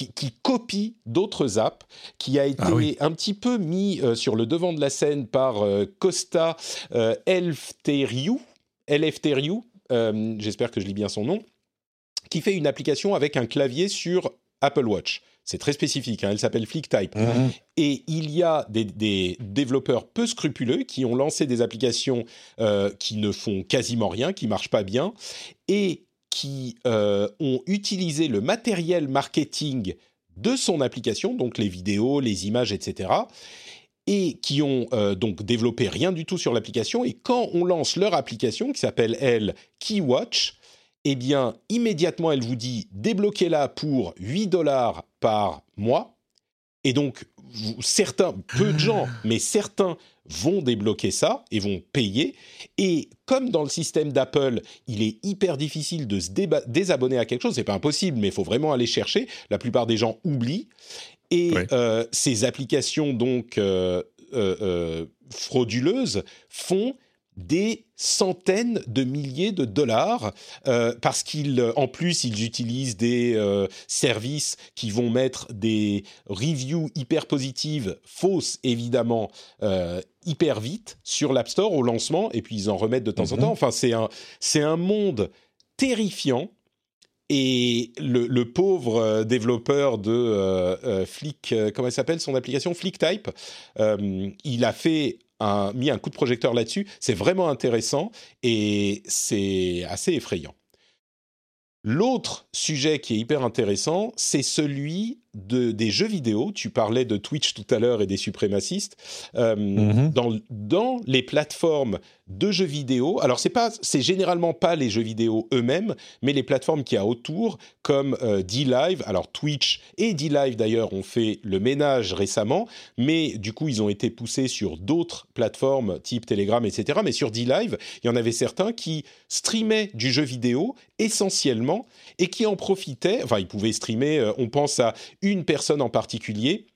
qui, copie d'autres apps, qui a été ah un petit peu mis euh, sur le devant de la scène par euh, Costa euh, Elfteriou, j'espère que je lis bien son nom, qui fait une application avec un clavier sur Apple Watch. C'est très spécifique, hein, elle s'appelle FlickType. Mhm. Et il y a des, développeurs peu scrupuleux qui ont lancé des applications qui ne font quasiment rien, qui marchent pas bien, et qui euh, ont utilisé le matériel marketing de son application, donc les vidéos, les images, etc., et qui ont euh, donc développé rien du tout sur l'application. Et quand on lance leur application, qui s'appelle, elle, Keywatch, eh bien, immédiatement, elle vous dit débloquez-la pour 8 dollars par mois. Et donc, certains, peu de gens, mais certains vont débloquer ça et vont payer. Et comme dans le système d'Apple, il est hyper difficile de se désabonner à quelque chose, c'est pas impossible, mais il faut vraiment aller chercher. La plupart des gens oublient. Et euh, ces applications donc euh, euh, frauduleuses font des centaines de milliers de dollars euh, parce qu'en plus ils utilisent des euh, services qui vont mettre des reviews hyper positives fausses évidemment euh, hyper vite sur l'App Store au lancement et puis ils en remettent de temps en mhm. temps enfin c'est un c'est un monde terrifiant et le, pauvre développeur de Flick, comment elle s'appelle son application? FlickType, il a fait un, mis un coup de projecteur là-dessus. C'est vraiment intéressant et c'est assez effrayant. L'autre sujet qui est hyper intéressant, c'est celui de, des jeux vidéo. Tu parlais de Twitch tout à l'heure et des suprémacistes. Euh, mhm. dans, dans, les plateformes de jeux vidéo, alors c'est pas, c'est généralement pas les jeux vidéo eux-mêmes, mais les plateformes qui y a autour, comme euh, D-Live. Alors Twitch et D-Live d'ailleurs ont fait le ménage récemment, mais du coup ils ont été poussés sur d'autres plateformes type Telegram, etc. Mais sur D-Live, il y en avait certains qui streamaient du jeu vidéo essentiellement et qui en profitaient. Enfin, ils pouvaient streamer. Euh, on pense à une personne en particulier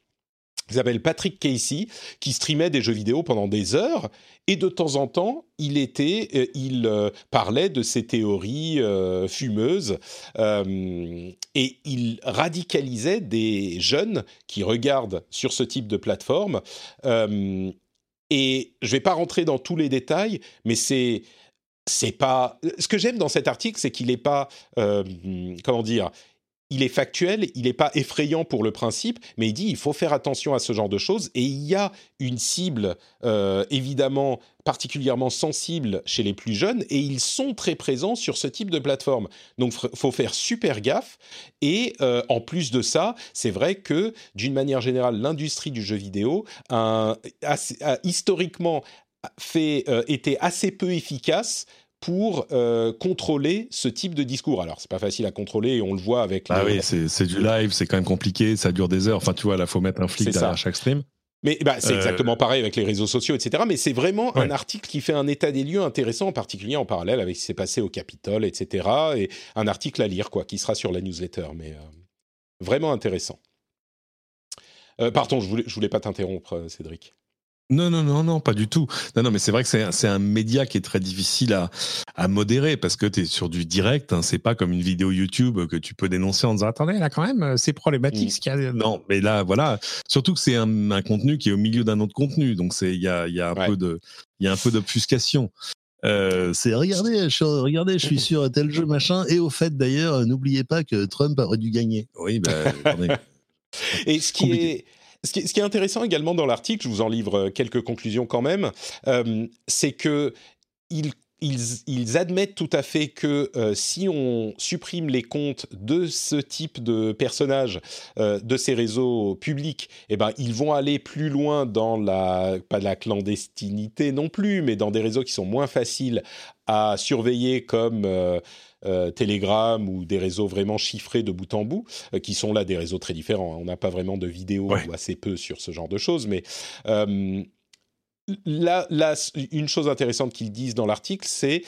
qui s'appelle Patrick Casey, qui streamait des jeux vidéo pendant des heures, et de temps en temps, il était, euh, il euh, parlait de ses théories euh, fumeuses, et il radicalisait des jeunes qui regardent sur ce type de plateforme. et je vais pas rentrer dans tous les détails, mais c'est c'est pas. Ce que j'aime dans cet article, c'est qu'il n'est pas, comment dire, il est factuel, il n'est pas effrayant pour le principe, mais il dit il faut faire attention à ce genre de choses. Et il y a une cible euh, évidemment particulièrement sensible chez les plus jeunes, et ils sont très présents sur ce type de plateforme. Donc faut faire super gaffe. Et euh, en plus de ça, c'est vrai que d'une manière générale, l'industrie du jeu vidéo a, historiquement fait, euh, été assez peu efficace pour euh, contrôler ce type de discours. Alors, c'est pas facile à contrôler et on le voit avec. Ah oui, c'est du live, c'est quand même compliqué, ça dure des heures. Enfin, tu vois, là, faut mettre un flic derrière chaque stream. Mais bah, c'est euh, exactement pareil avec les réseaux sociaux, etc. Mais c'est vraiment un article qui fait un état des lieux intéressant, en particulier en parallèle avec ce qui s'est passé au Capitole, etc. Et un article à lire, quoi, qui sera sur la newsletter. Mais euh, vraiment intéressant. pardon, je voulais, je voulais pas t'interrompre, Cédric. Non, non, non, non, pas du tout. Non, non, mais c'est vrai que c'est un, média qui est très difficile à, à modérer parce que tu es sur du direct. Hein, c'est pas comme une vidéo YouTube que tu peux dénoncer en disant attendez, là quand même, euh, c'est problématique ce qu'il y a. Non, mais là, voilà. Surtout que c'est un, un, contenu qui est au milieu d'un autre contenu, donc il y a, y a un peu de y a un peu d'obfuscation. Euh, c'est regardez, je, regardez, je suis sur tel jeu machin. Et au fait d'ailleurs, n'oubliez pas que Trump aurait dû gagner. Oui, ben. Et ce qui est ce qui, est intéressant également dans l'article, je vous en livre quelques conclusions quand même, euh, c'est que ils, admettent tout à fait que euh, si on supprime les comptes de ce type de personnages euh, de ces réseaux publics, eh ben, ils vont aller plus loin dans la, pas la clandestinité non plus, mais dans des réseaux qui sont moins faciles à surveiller comme euh, Telegram ou des réseaux vraiment chiffrés de bout en bout, euh, qui sont là des réseaux très différents. Hein. On n'a pas vraiment de vidéos ou assez peu sur ce genre de choses, mais euh, là, là, une chose intéressante qu'ils disent dans l'article, c'est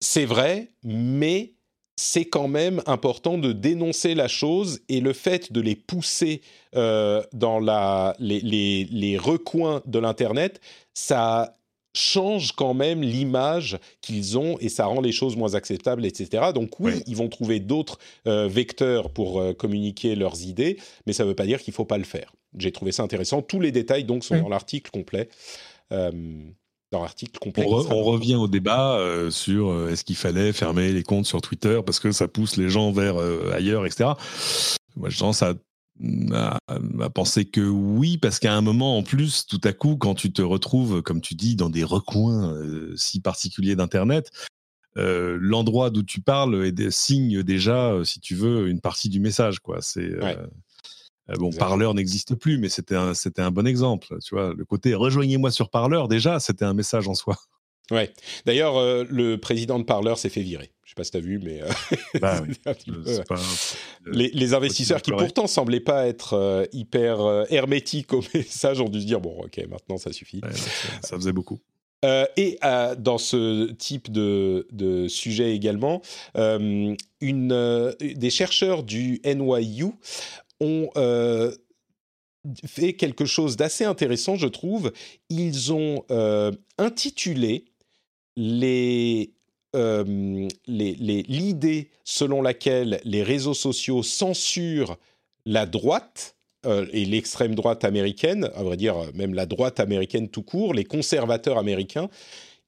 c'est vrai, mais c'est quand même important de dénoncer la chose et le fait de les pousser dans la, les, les, les recoins de l'Internet, ça change quand même l'image qu'ils ont et ça rend les choses moins acceptables, etc. Donc oui, ils vont trouver d'autres euh, vecteurs pour euh, communiquer leurs idées, mais ça ne veut pas dire qu'il ne faut pas le faire. J'ai trouvé ça intéressant. Tous les détails donc sont dans l'article complet. Euh, dans l'article complet. On, revient au débat sur est-ce qu'il fallait fermer les comptes sur Twitter parce que ça pousse les gens vers ailleurs, etc. Moi, je pense à à, penser que oui, parce qu'à un moment, en plus, tout à coup, quand tu te retrouves, comme tu dis, dans des recoins euh, si particuliers d'Internet, euh, l'endroit d'où tu parles signe déjà, euh, si tu veux, une partie du message. Quoi. C'est, bon, Parleur n'existe plus, mais c'était un, c'était un bon exemple. Tu vois, le côté rejoignez-moi sur Parleur, déjà, c'était un message en soi. Ouais. D'ailleurs, le président de Parleur s'est fait virer. Je sais pas si tu as vu, mais euh, bah les, investisseurs qui pourtant semblaient pas être euh, hyper euh, hermétiques au message ont dû se dire bon, ok, maintenant ça suffit. ça, faisait beaucoup. et dans ce type de, de sujet également, une, des chercheurs du NYU ont fait quelque chose d'assez intéressant, je trouve. Ils ont intitulé les euh, l'idée selon laquelle les réseaux sociaux censurent la droite euh, et l'extrême droite américaine, à vrai dire même la droite américaine tout court, les conservateurs américains,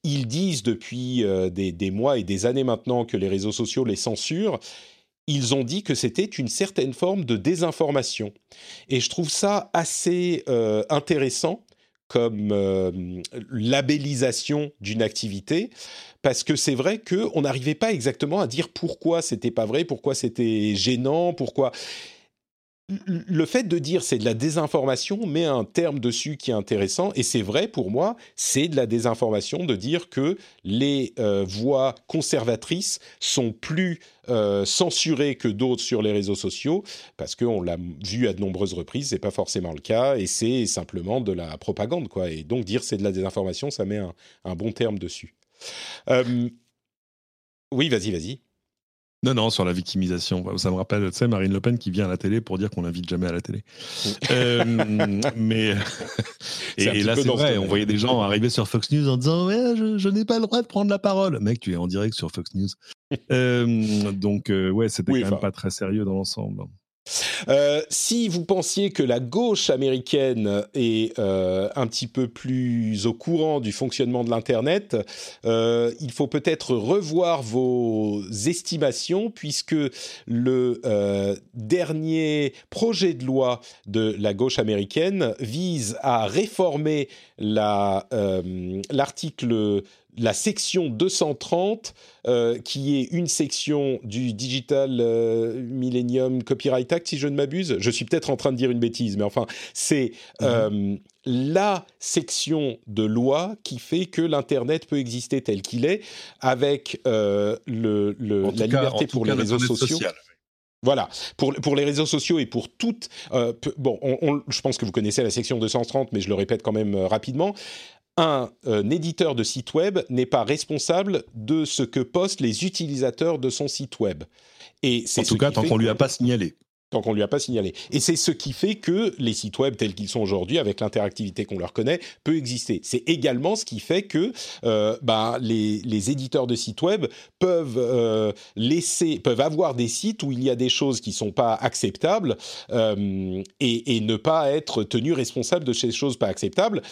ils disent depuis euh, des, des, mois et des années maintenant que les réseaux sociaux les censurent. ils ont dit que c'était une certaine forme de désinformation. Et je trouve ça assez euh, intéressant comme euh, labellisation d'une activité, parce que c'est vrai qu'on n'arrivait pas exactement à dire pourquoi c'était pas vrai, pourquoi c'était gênant, pourquoi le fait de dire c'est de la désinformation met un terme dessus qui est intéressant et c'est vrai pour moi, c'est de la désinformation de dire que les euh, voix conservatrices sont plus euh, censurées que d'autres sur les réseaux sociaux parce qu'on l'a vu à de nombreuses reprises, c'est pas forcément le cas et c'est simplement de la propagande quoi. Et donc dire c'est de la désinformation, ça met un, bon terme dessus. Euh, oui, vas-y, vas-y. Non, non, sur la victimisation. Ça me rappelle, tu sais, Marine Le Pen qui vient à la télé pour dire qu'on l'invite jamais à la télé. euh, mais et, là, c'est vrai, on voyait des gens arriver sur Fox News en disant ouais, je, n'ai pas le droit de prendre la parole. Mec, tu es en direct sur Fox News. euh, donc euh, ouais, c'était quand même pas très sérieux dans l'ensemble. Euh, si vous pensiez que la gauche américaine est euh, un petit peu plus au courant du fonctionnement de l'Internet, euh, il faut peut-être revoir vos estimations puisque le dernier projet de loi de la gauche américaine vise à réformer l'article la section 230, euh, qui est une section du Digital euh, Millennium Copyright Act, si je ne m'abuse. Je suis peut-être en train de dire une bêtise, mais enfin, c'est mhm. euh, la section de loi qui fait que l'Internet peut exister tel qu'il est, avec le, la liberté pour les réseaux sociaux. Voilà, pour, pour les réseaux sociaux et pour toutes... bon, je pense que vous connaissez la section 230, mais je le répète quand même rapidement un, euh, éditeur de site web n'est pas responsable de ce que postent les utilisateurs de son site web. Et c'est en tout cas, tant qu'on lui a pas signalé tant qu'on lui a pas signalé. Et c'est ce qui fait que les sites web tels qu'ils sont aujourd'hui, avec l'interactivité qu'on leur connaît, peut exister. C'est également ce qui fait que euh, bah, les, éditeurs de sites web peuvent euh, laisser, peuvent avoir des sites où il y a des choses qui sont pas acceptables et, et, ne pas être tenus responsables de ces choses pas acceptables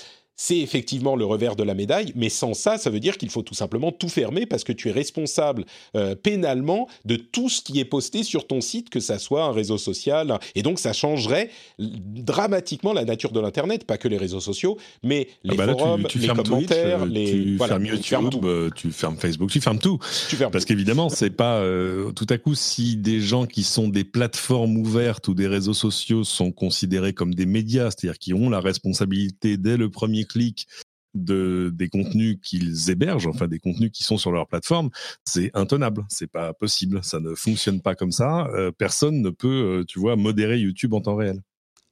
c'est effectivement le revers de la médaille, mais sans ça, ça veut dire qu'il faut tout simplement tout fermer parce que tu es responsable euh, pénalement de tout ce qui est posté sur ton site, que ça soit un réseau social. Et donc, ça changerait dramatiquement la nature de l'Internet, pas que les réseaux sociaux, mais les ah bah forums, tu, les commentaires, Twitch, les... Tu fermes YouTube, tu fermes, euh, tu fermes Facebook, tu fermes tout. Tu fermes parce qu'évidemment, c'est pas... Euh, tout à coup, si des gens qui sont des plateformes ouvertes ou des réseaux sociaux sont considérés comme des médias, c'est-à-dire qui ont la responsabilité dès le premier clic de, des contenus qu'ils hébergent, enfin des contenus qui sont sur leur plateforme, c'est intenable, c'est pas possible, ça ne fonctionne pas comme ça. Euh, personne ne peut, euh, tu vois, modérer YouTube en temps réel.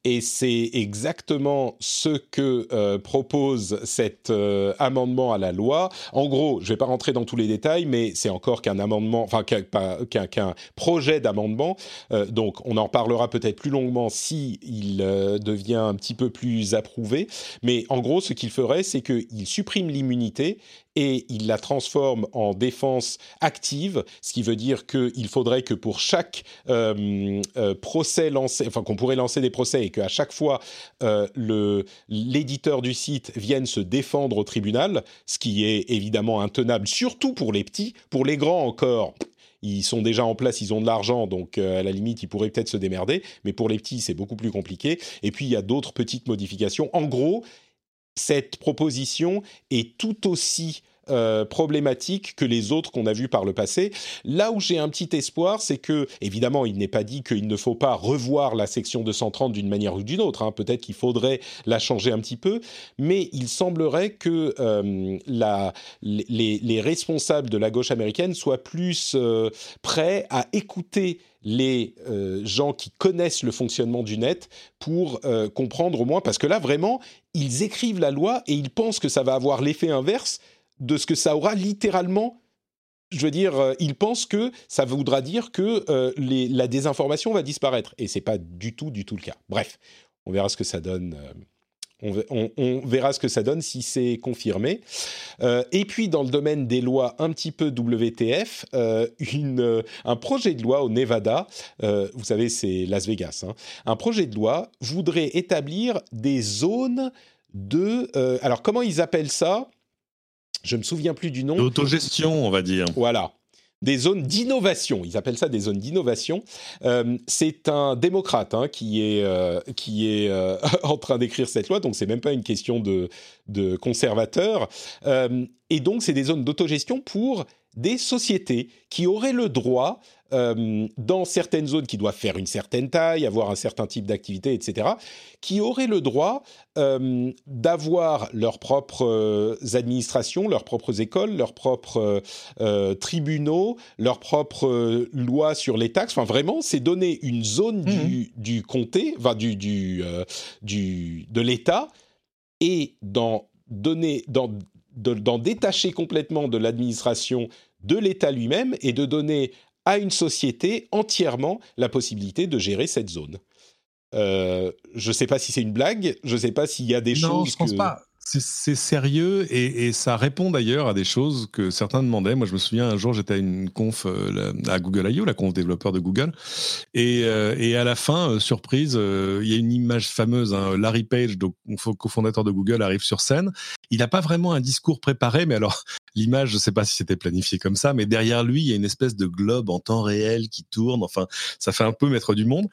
Et c'est exactement ce que euh, propose cet euh, amendement à la loi. En gros, je ne vais pas rentrer dans tous les détails, mais c'est encore qu'un amendement, enfin qu'un projet d'amendement. Euh, donc, on en parlera peut-être plus longuement si il devient un petit peu plus approuvé. Mais en gros, ce qu'il ferait, c'est qu'il supprime l'immunité et il la transforme en défense active, ce qui veut dire qu'il faudrait que pour chaque euh, euh, procès lancé, enfin qu'on pourrait lancer des procès et qu'à chaque fois euh, l'éditeur du site vienne se défendre au tribunal, ce qui est évidemment intenable, surtout pour les petits, pour les grands encore ils sont déjà en place, ils ont de l'argent, donc à la limite, ils pourraient peut-être se démerder. Mais pour les petits, c'est beaucoup plus compliqué. Et puis, il y a d'autres petites modifications. En gros, cette proposition est tout aussi euh, problématique que les autres qu'on a vus par le passé. Là où j'ai un petit espoir, c'est que, évidemment, il n'est pas dit qu'il ne faut pas revoir la section 230 d'une manière ou d'une autre. Hein. Peut-être qu'il faudrait la changer un petit peu, mais il semblerait que euh, les, responsables de la gauche américaine soient plus euh, prêts à écouter les gens qui connaissent le fonctionnement du net pour comprendre au moins, parce que là, vraiment, ils écrivent la loi et ils pensent que ça va avoir l'effet inverse de ce que ça aura littéralement je veux dire, euh, ils pensent que ça voudra dire que euh, la désinformation va disparaître. Et c'est pas du tout, du tout le cas. Bref, on verra ce que ça donne. Euh, on, verra ce que ça donne si c'est confirmé. et puis, dans le domaine des lois un petit peu WTF, un projet de loi au Nevada, vous savez, c'est Las Vegas, hein, un projet de loi voudrait établir des zones de... alors, comment ils appellent ça? Je me souviens plus du nom. L'autogestion, on va dire. Voilà. des zones d'innovation. Ils appellent ça des zones d'innovation. Euh, c'est un démocrate hein, qui est, euh, qui est euh, en train d'écrire cette loi, donc c'est même pas une question de, de conservateur. et donc, c'est des zones d'autogestion pour des sociétés qui auraient le droit euh, dans certaines zones qui doivent faire une certaine taille, avoir un certain type d'activité, etc., qui auraient le droit euh, d'avoir leurs propres euh, administrations, leurs propres écoles, leurs propres tribunaux, leurs propres lois sur les taxes. Enfin, vraiment, c'est donner une zone du, mmh. du, comté, enfin, du, du, du de l'État, et donner, d'en détacher complètement de l'administration de l'État lui-même et de donner à une société entièrement la possibilité de gérer cette zone. Euh, je ne sais pas si c'est une blague, je ne sais pas s'il y a des non, choses. Je pense pas. C'est sérieux et, ça répond d'ailleurs à des choses que certains demandaient. Moi, je me souviens un jour, j'étais à une conf euh, à Google I.O., la conf développeur de Google, et, euh, et à la fin, surprise, il y a une image fameuse. Hein, Larry Page, donc cofondateur de Google, arrive sur scène. Il n'a pas vraiment un discours préparé, mais alors l'image, je ne sais pas si c'était planifié comme ça, mais derrière lui, il y a une espèce de globe en temps réel qui tourne. Enfin, ça fait un peu maître du monde.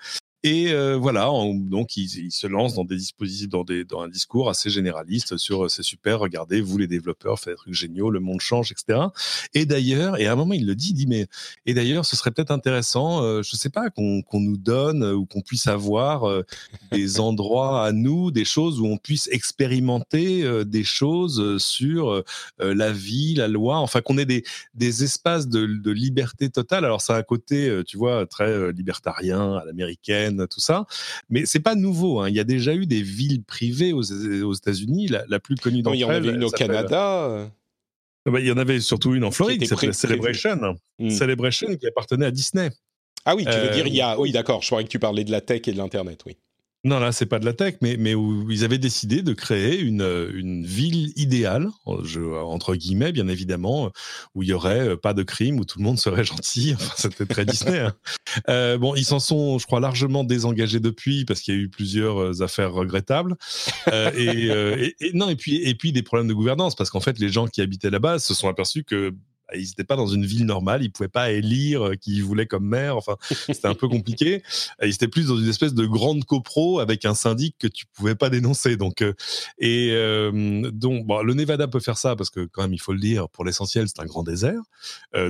Et euh, voilà, donc il, se lance dans des dispositifs, dans, des, dans un discours assez généraliste sur euh, c'est super, regardez, vous les développeurs faites des trucs géniaux, le monde change, etc. Et d'ailleurs, et à un moment il le dit, il dit mais et d'ailleurs ce serait peut-être intéressant, euh, je sais pas, qu'on nous donne ou qu'on puisse avoir des endroits à nous, des choses où on puisse expérimenter des choses sur la vie, la loi, enfin qu'on ait des, des espaces de, de liberté totale. Alors ça a un côté, tu vois, très libertarien à l'américaine tout ça. Mais c'est pas nouveau. Hein. Il y a déjà eu des villes privées aux, États-Unis. La, plus connue d'entre elles. Il y en avait une au Canada. Ah bah, il y en avait surtout une en Floride qui s'appelait Celebration. Hmm. Celebration qui appartenait à Disney. Ah oui, tu veux dire, il y a. Euh, oui, d'accord. Je croyais que tu parlais de la tech et de l'Internet, oui. Non, là, c'est pas de la tech, mais, mais où ils avaient décidé de créer une, une ville idéale, je, entre guillemets, bien évidemment, où il y aurait euh, pas de crime, où tout le monde serait gentil. Enfin, c'était très Disney. Hein. Euh, bon, ils s'en sont, je crois, largement désengagés depuis parce qu'il y a eu plusieurs euh, affaires regrettables. Euh, et, et, non, et puis, et puis des problèmes de gouvernance parce qu'en fait, les gens qui habitaient là-bas se sont aperçus que ils n'étaient pas dans une ville normale, ils pouvaient pas élire euh, qui ils voulaient comme maire. Enfin, c'était un peu compliqué. Ils étaient plus dans une espèce de grande copro avec un syndic que tu pouvais pas dénoncer. Donc, euh, et euh, donc, bon, le Nevada peut faire ça parce que quand même, il faut le dire, pour l'essentiel, c'est un grand désert.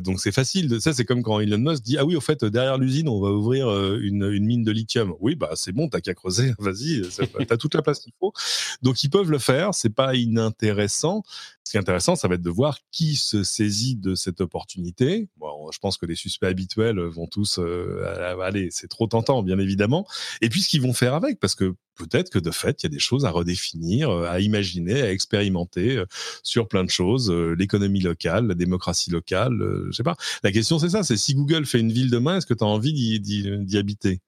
donc, c'est facile. Ça, c'est comme quand Elon Musk dit ah oui, au fait, derrière l'usine, on va ouvrir une, une mine de lithium. Oui, bah c'est bon, t'as qu'à creuser. Vas-y, t'as toute la place qu'il faut. Donc, ils peuvent le faire. C'est pas inintéressant. Ce qui est intéressant, ça va être de voir qui se saisit de cette opportunité. Bon, je pense que les suspects habituels vont tous euh, aller, c'est trop tentant, bien évidemment. Et puis ce qu'ils vont faire avec, parce que peut-être que de fait, il y a des choses à redéfinir, euh, à imaginer, à expérimenter euh, sur plein de choses, l'économie locale, la démocratie locale, je sais pas. La question c'est ça, c'est si Google fait une ville demain, est-ce que tu as envie d'y habiter?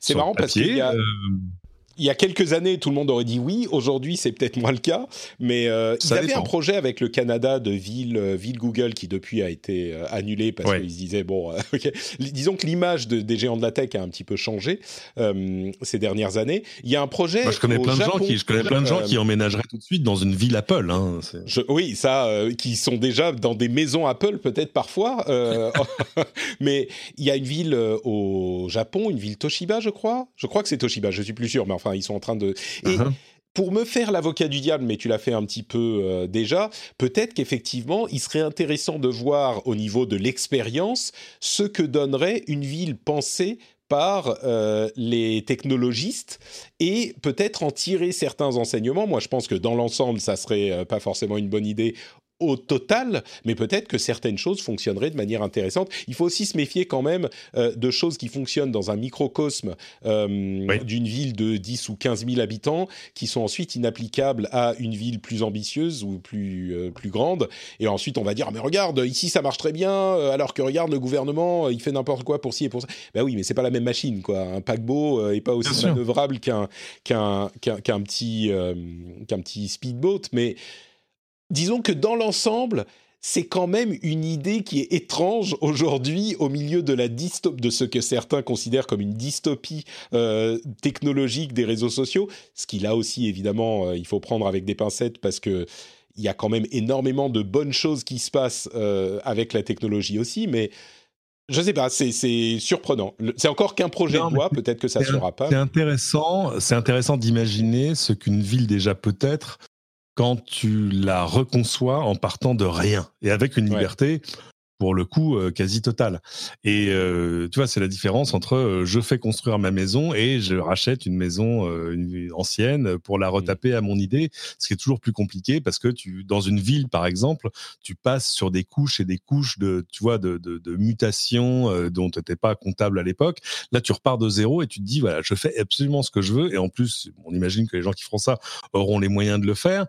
C'est marrant parce qu'il y a il y a quelques années, tout le monde aurait dit oui. Aujourd'hui, c'est peut-être moins le cas. Mais euh, ils avaient un projet avec le Canada de ville, euh, ville Google qui depuis a été euh, annulé parce qu'ils se disaient bon, disons que l'image de, des géants de la tech a un petit peu changé ces dernières années. Il y a un projet. Moi, je connais plein de gens qui, je connais plein de gens qui emménageraient tout de suite dans une ville Apple. Hein, oui, ça, qui sont déjà dans des maisons Apple peut-être parfois. mais il y a une ville au Japon, une ville Toshiba, je crois. Je crois que c'est Toshiba. Je suis plus sûr, mais enfin ils sont en train de. Et uh-huh. pour me faire l'avocat du diable, mais tu l'as fait un petit peu euh, déjà, peut-être qu'effectivement, il serait intéressant de voir au niveau de l'expérience ce que donnerait une ville pensée par euh, les technologistes et peut-être en tirer certains enseignements. Moi, je pense que dans l'ensemble, ça serait euh, pas forcément une bonne idée au total, mais peut-être que certaines choses fonctionneraient de manière intéressante. Il faut aussi se méfier quand même euh, de choses qui fonctionnent dans un microcosme euh, d'une ville de 10 ou 15 000 habitants, qui sont ensuite inapplicables à une ville plus ambitieuse ou plus, euh, plus grande. Et ensuite, on va dire, ah, mais regarde, ici ça marche très bien, alors que regarde, le gouvernement, il fait n'importe quoi pour ci et pour ça. Ben oui, mais c'est pas la même machine, quoi. Un paquebot est pas aussi manœuvrable qu'un qu'un qu'un petit, qu'un petit speedboat, mais disons que dans l'ensemble, c'est quand même une idée qui est étrange aujourd'hui au milieu de la dystopie, de ce que certains considèrent comme une dystopie euh, technologique des réseaux sociaux, ce qui là aussi évidemment euh, il faut prendre avec des pincettes parce que il y a quand même énormément de bonnes choses qui se passent avec la technologie aussi, mais je sais pas, c'est surprenant. C'est encore qu'un projet de loi, peut-être que ça ne sera pas. C'est intéressant, c'est intéressant d'imaginer ce qu'une ville déjà peut être quand tu la reconçois en partant de rien et avec une liberté pour le coup euh, quasi total. Et euh, tu vois, c'est la différence entre euh, je fais construire ma maison et je rachète une maison une, ancienne pour la mmh. retaper à mon idée, ce qui est toujours plus compliqué parce que tu dans une ville par exemple, tu passes sur des couches et des couches de tu vois de, de, de mutations dont tu n'étais pas comptable à l'époque. Là, tu repars de zéro et tu te dis voilà, je fais absolument ce que je veux et en plus, on imagine que les gens qui feront ça auront les moyens de le faire.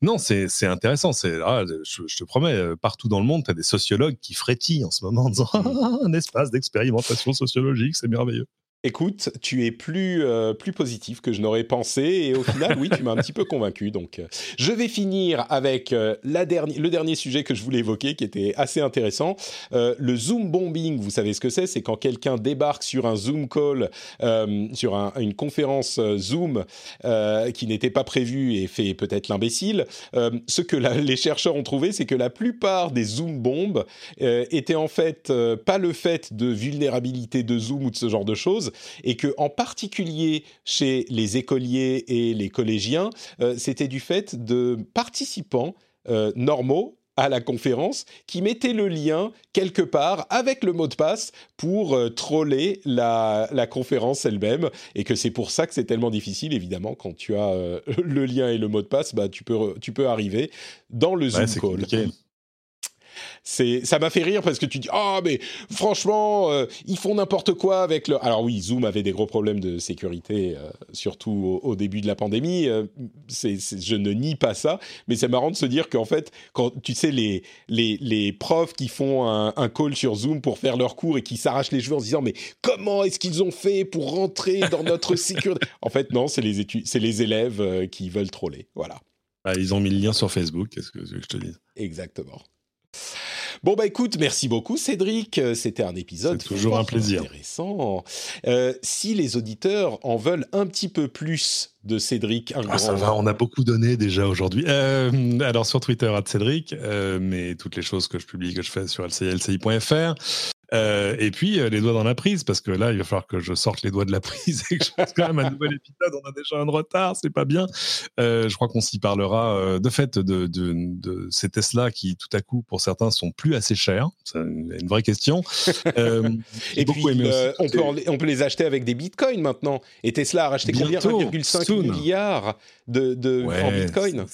Non, c'est c'est intéressant, c'est ah, je, je, te promets partout dans le monde, tu as des sociologues qui frétille en ce moment en disant un espace d'expérimentation sociologique, c'est merveilleux. Écoute, tu es plus, euh, plus positif que je n'aurais pensé et au final, oui, tu m'as un petit peu convaincu. Donc, euh, je vais finir avec euh, la le dernier sujet que je voulais évoquer, qui était assez intéressant. le Zoom bombing, vous savez ce que c'est? C'est quand quelqu'un débarque sur un Zoom call, sur une conférence Zoom qui n'était pas prévue et fait peut-être l'imbécile. ce que les chercheurs ont trouvé, c'est que la plupart des Zoom bombes étaient en fait pas le fait de vulnérabilité de Zoom ou de ce genre de choses, et que en particulier chez les écoliers et les collégiens, euh, c'était du fait de participants euh, normaux à la conférence qui mettaient le lien quelque part avec le mot de passe pour euh, troller la, conférence elle-même. Et que c'est pour ça que c'est tellement difficile évidemment quand tu as le lien et le mot de passe bah tu peux tu peux arriver dans le Zoom call c'est ça m'a fait rire parce que tu dis ah mais franchement euh, ils font n'importe quoi avec le alors oui Zoom avait des gros problèmes de sécurité euh, surtout au, début de la pandémie euh, c'est, je ne nie pas ça mais c'est marrant de se dire qu'en fait quand tu sais les les, les profs qui font un, un, call sur Zoom pour faire leur cours et qui s'arrachent les cheveux en se disant mais comment est-ce qu'ils ont fait pour rentrer dans notre sécurité? En fait non c'est les études c'est les élèves qui veulent troller voilà. Bah, ils ont mis le lien sur Facebook qu'est-ce que je te dis? Exactement Bon bah écoute, merci beaucoup Cédric. Euh, c'était un épisode toujours un plaisir intéressant. Euh, si les auditeurs en veulent un petit peu plus de Cédric, un ah, ça va, on a beaucoup donné déjà aujourd'hui. Euh, alors sur Twitter à Cédric, mais toutes les choses que je publie, que je fais sur lclci.fr. Euh, et puis euh, les doigts dans la prise, parce que là, il va falloir que je sorte les doigts de la prise et que je fasse quand même un nouvel épisode. On a déjà un retard, c'est pas bien. Euh, je crois qu'on s'y parlera de fait de, de, de, ces Tesla qui, tout à coup, pour certains, sont plus assez chers. C'est une, vraie question. et puis, on, peut on peut les acheter avec des bitcoins maintenant. Et Tesla a racheté combien? 1,5 milliard de, de en bitcoin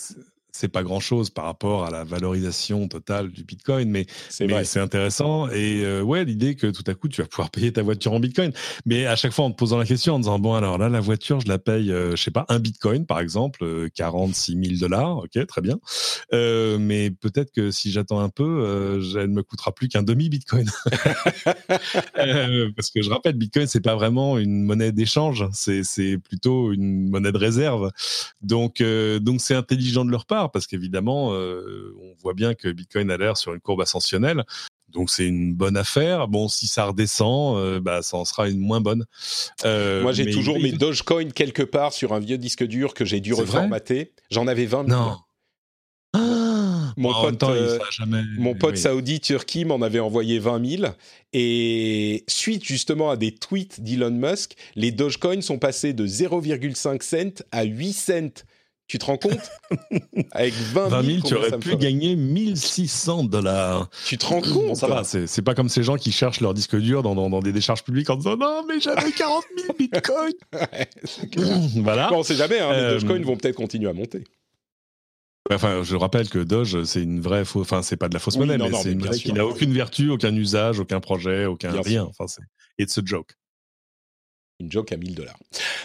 c'est pas grand chose par rapport à la valorisation totale du Bitcoin, mais c'est intéressant. Et euh, ouais, l'idée que tout à coup tu vas pouvoir payer ta voiture en Bitcoin, mais à chaque fois en te posant la question, en disant bon alors là la voiture je la paye, euh, je sais pas un Bitcoin par exemple, 46 euh, 000 dollars, ok très bien, mais peut-être que si j'attends un peu, elle ne me coûtera plus qu'un demi Bitcoin, parce que je rappelle Bitcoin c'est pas vraiment une monnaie d'échange, c'est plutôt une monnaie de réserve, donc donc c'est intelligent de leur part parce qu'évidemment, euh, on voit bien que Bitcoin a l'air sur une courbe ascensionnelle. Donc c'est une bonne affaire. Bon, si ça redescend, euh, bah ça en sera une moins bonne. Euh, Moi, j'ai toujours mes Dogecoin quelque part sur un vieux disque dur que j'ai dû reformater. J'en avais 20 000. Non. mon pote, mon pote saoudi Turquie m'en avait envoyé 20 000 et suite justement à des tweets d'Elon Musk, les Dogecoin sont passés de 0,5 cents à 8 cents tu te rends compte Avec 20 000, tu aurais pu gagner 1600 dollars. Tu te rends compte Ça va, c'est pas comme ces gens qui cherchent leur disque dur dans, dans, des décharges publiques en disant non, mais j'avais 40 000 bitcoins. voilà. Bon, on sait jamais, hein, les euh, Dogecoin vont peut-être continuer à monter. Enfin, je rappelle que Doge, c'est une vraie fausse. Enfin, c'est pas de la fausse monnaie, mais c'est une vraie qui n'a aucune vertu, aucun usage, aucun projet, aucun rien. Enfin, c'est it's a joke une joke à 1000 dollars.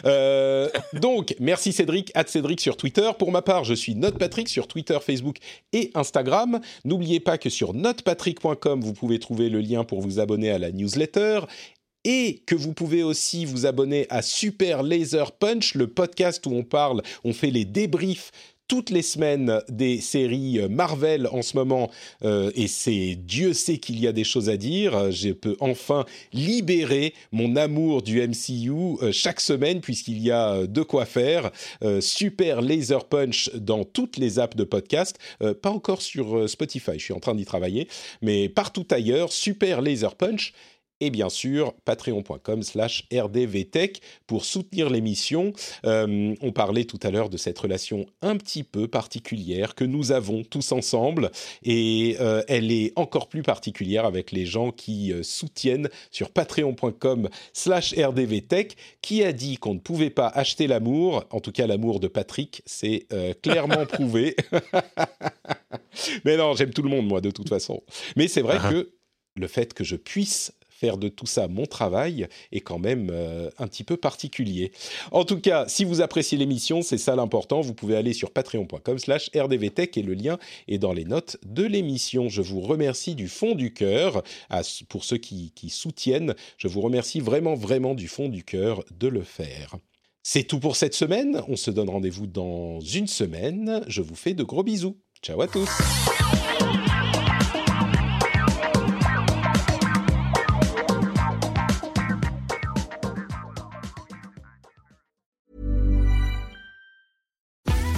Euh, donc, merci Cédric, at Cédric sur Twitter. Pour ma part, je suis NotePatrick sur Twitter, Facebook et Instagram. N'oubliez pas que sur notepatrick.com, vous pouvez trouver le lien pour vous abonner à la newsletter et que vous pouvez aussi vous abonner à Super Laser Punch, le podcast où on parle, on fait les débriefs toutes les semaines des séries Marvel en ce moment, et c'est Dieu sait qu'il y a des choses à dire. Je peux enfin libérer mon amour du MCU chaque semaine puisqu'il y a de quoi faire. super Laser Punch dans toutes les apps de podcast, pas encore sur Spotify, je suis en train d'y travailler, mais partout ailleurs, super Laser Punch et bien sûr patreon.com slash rdvtech pour soutenir l'émission. Euh, on parlait tout à l'heure de cette relation un petit peu particulière que nous avons tous ensemble et euh, elle est encore plus particulière avec les gens qui euh, soutiennent sur patreon.com slash rdvtech qui a dit qu'on ne pouvait pas acheter l'amour, en tout cas l'amour de Patrick, c'est clairement prouvé. Mais non, j'aime tout le monde moi de toute façon. Mais c'est vrai uh-huh. que le fait que je puisse de tout ça mon travail est quand même euh, un petit peu particulier. En tout cas, si vous appréciez l'émission, c'est ça l'important. Vous pouvez aller sur patreon.com slash rdvtech et le lien est dans les notes de l'émission. Je vous remercie du fond du cœur, pour ceux qui soutiennent, je vous remercie vraiment, vraiment du fond du cœur de le faire. C'est tout pour cette semaine. On se donne rendez-vous dans une semaine. Je vous fais de gros bisous. Ciao à tous.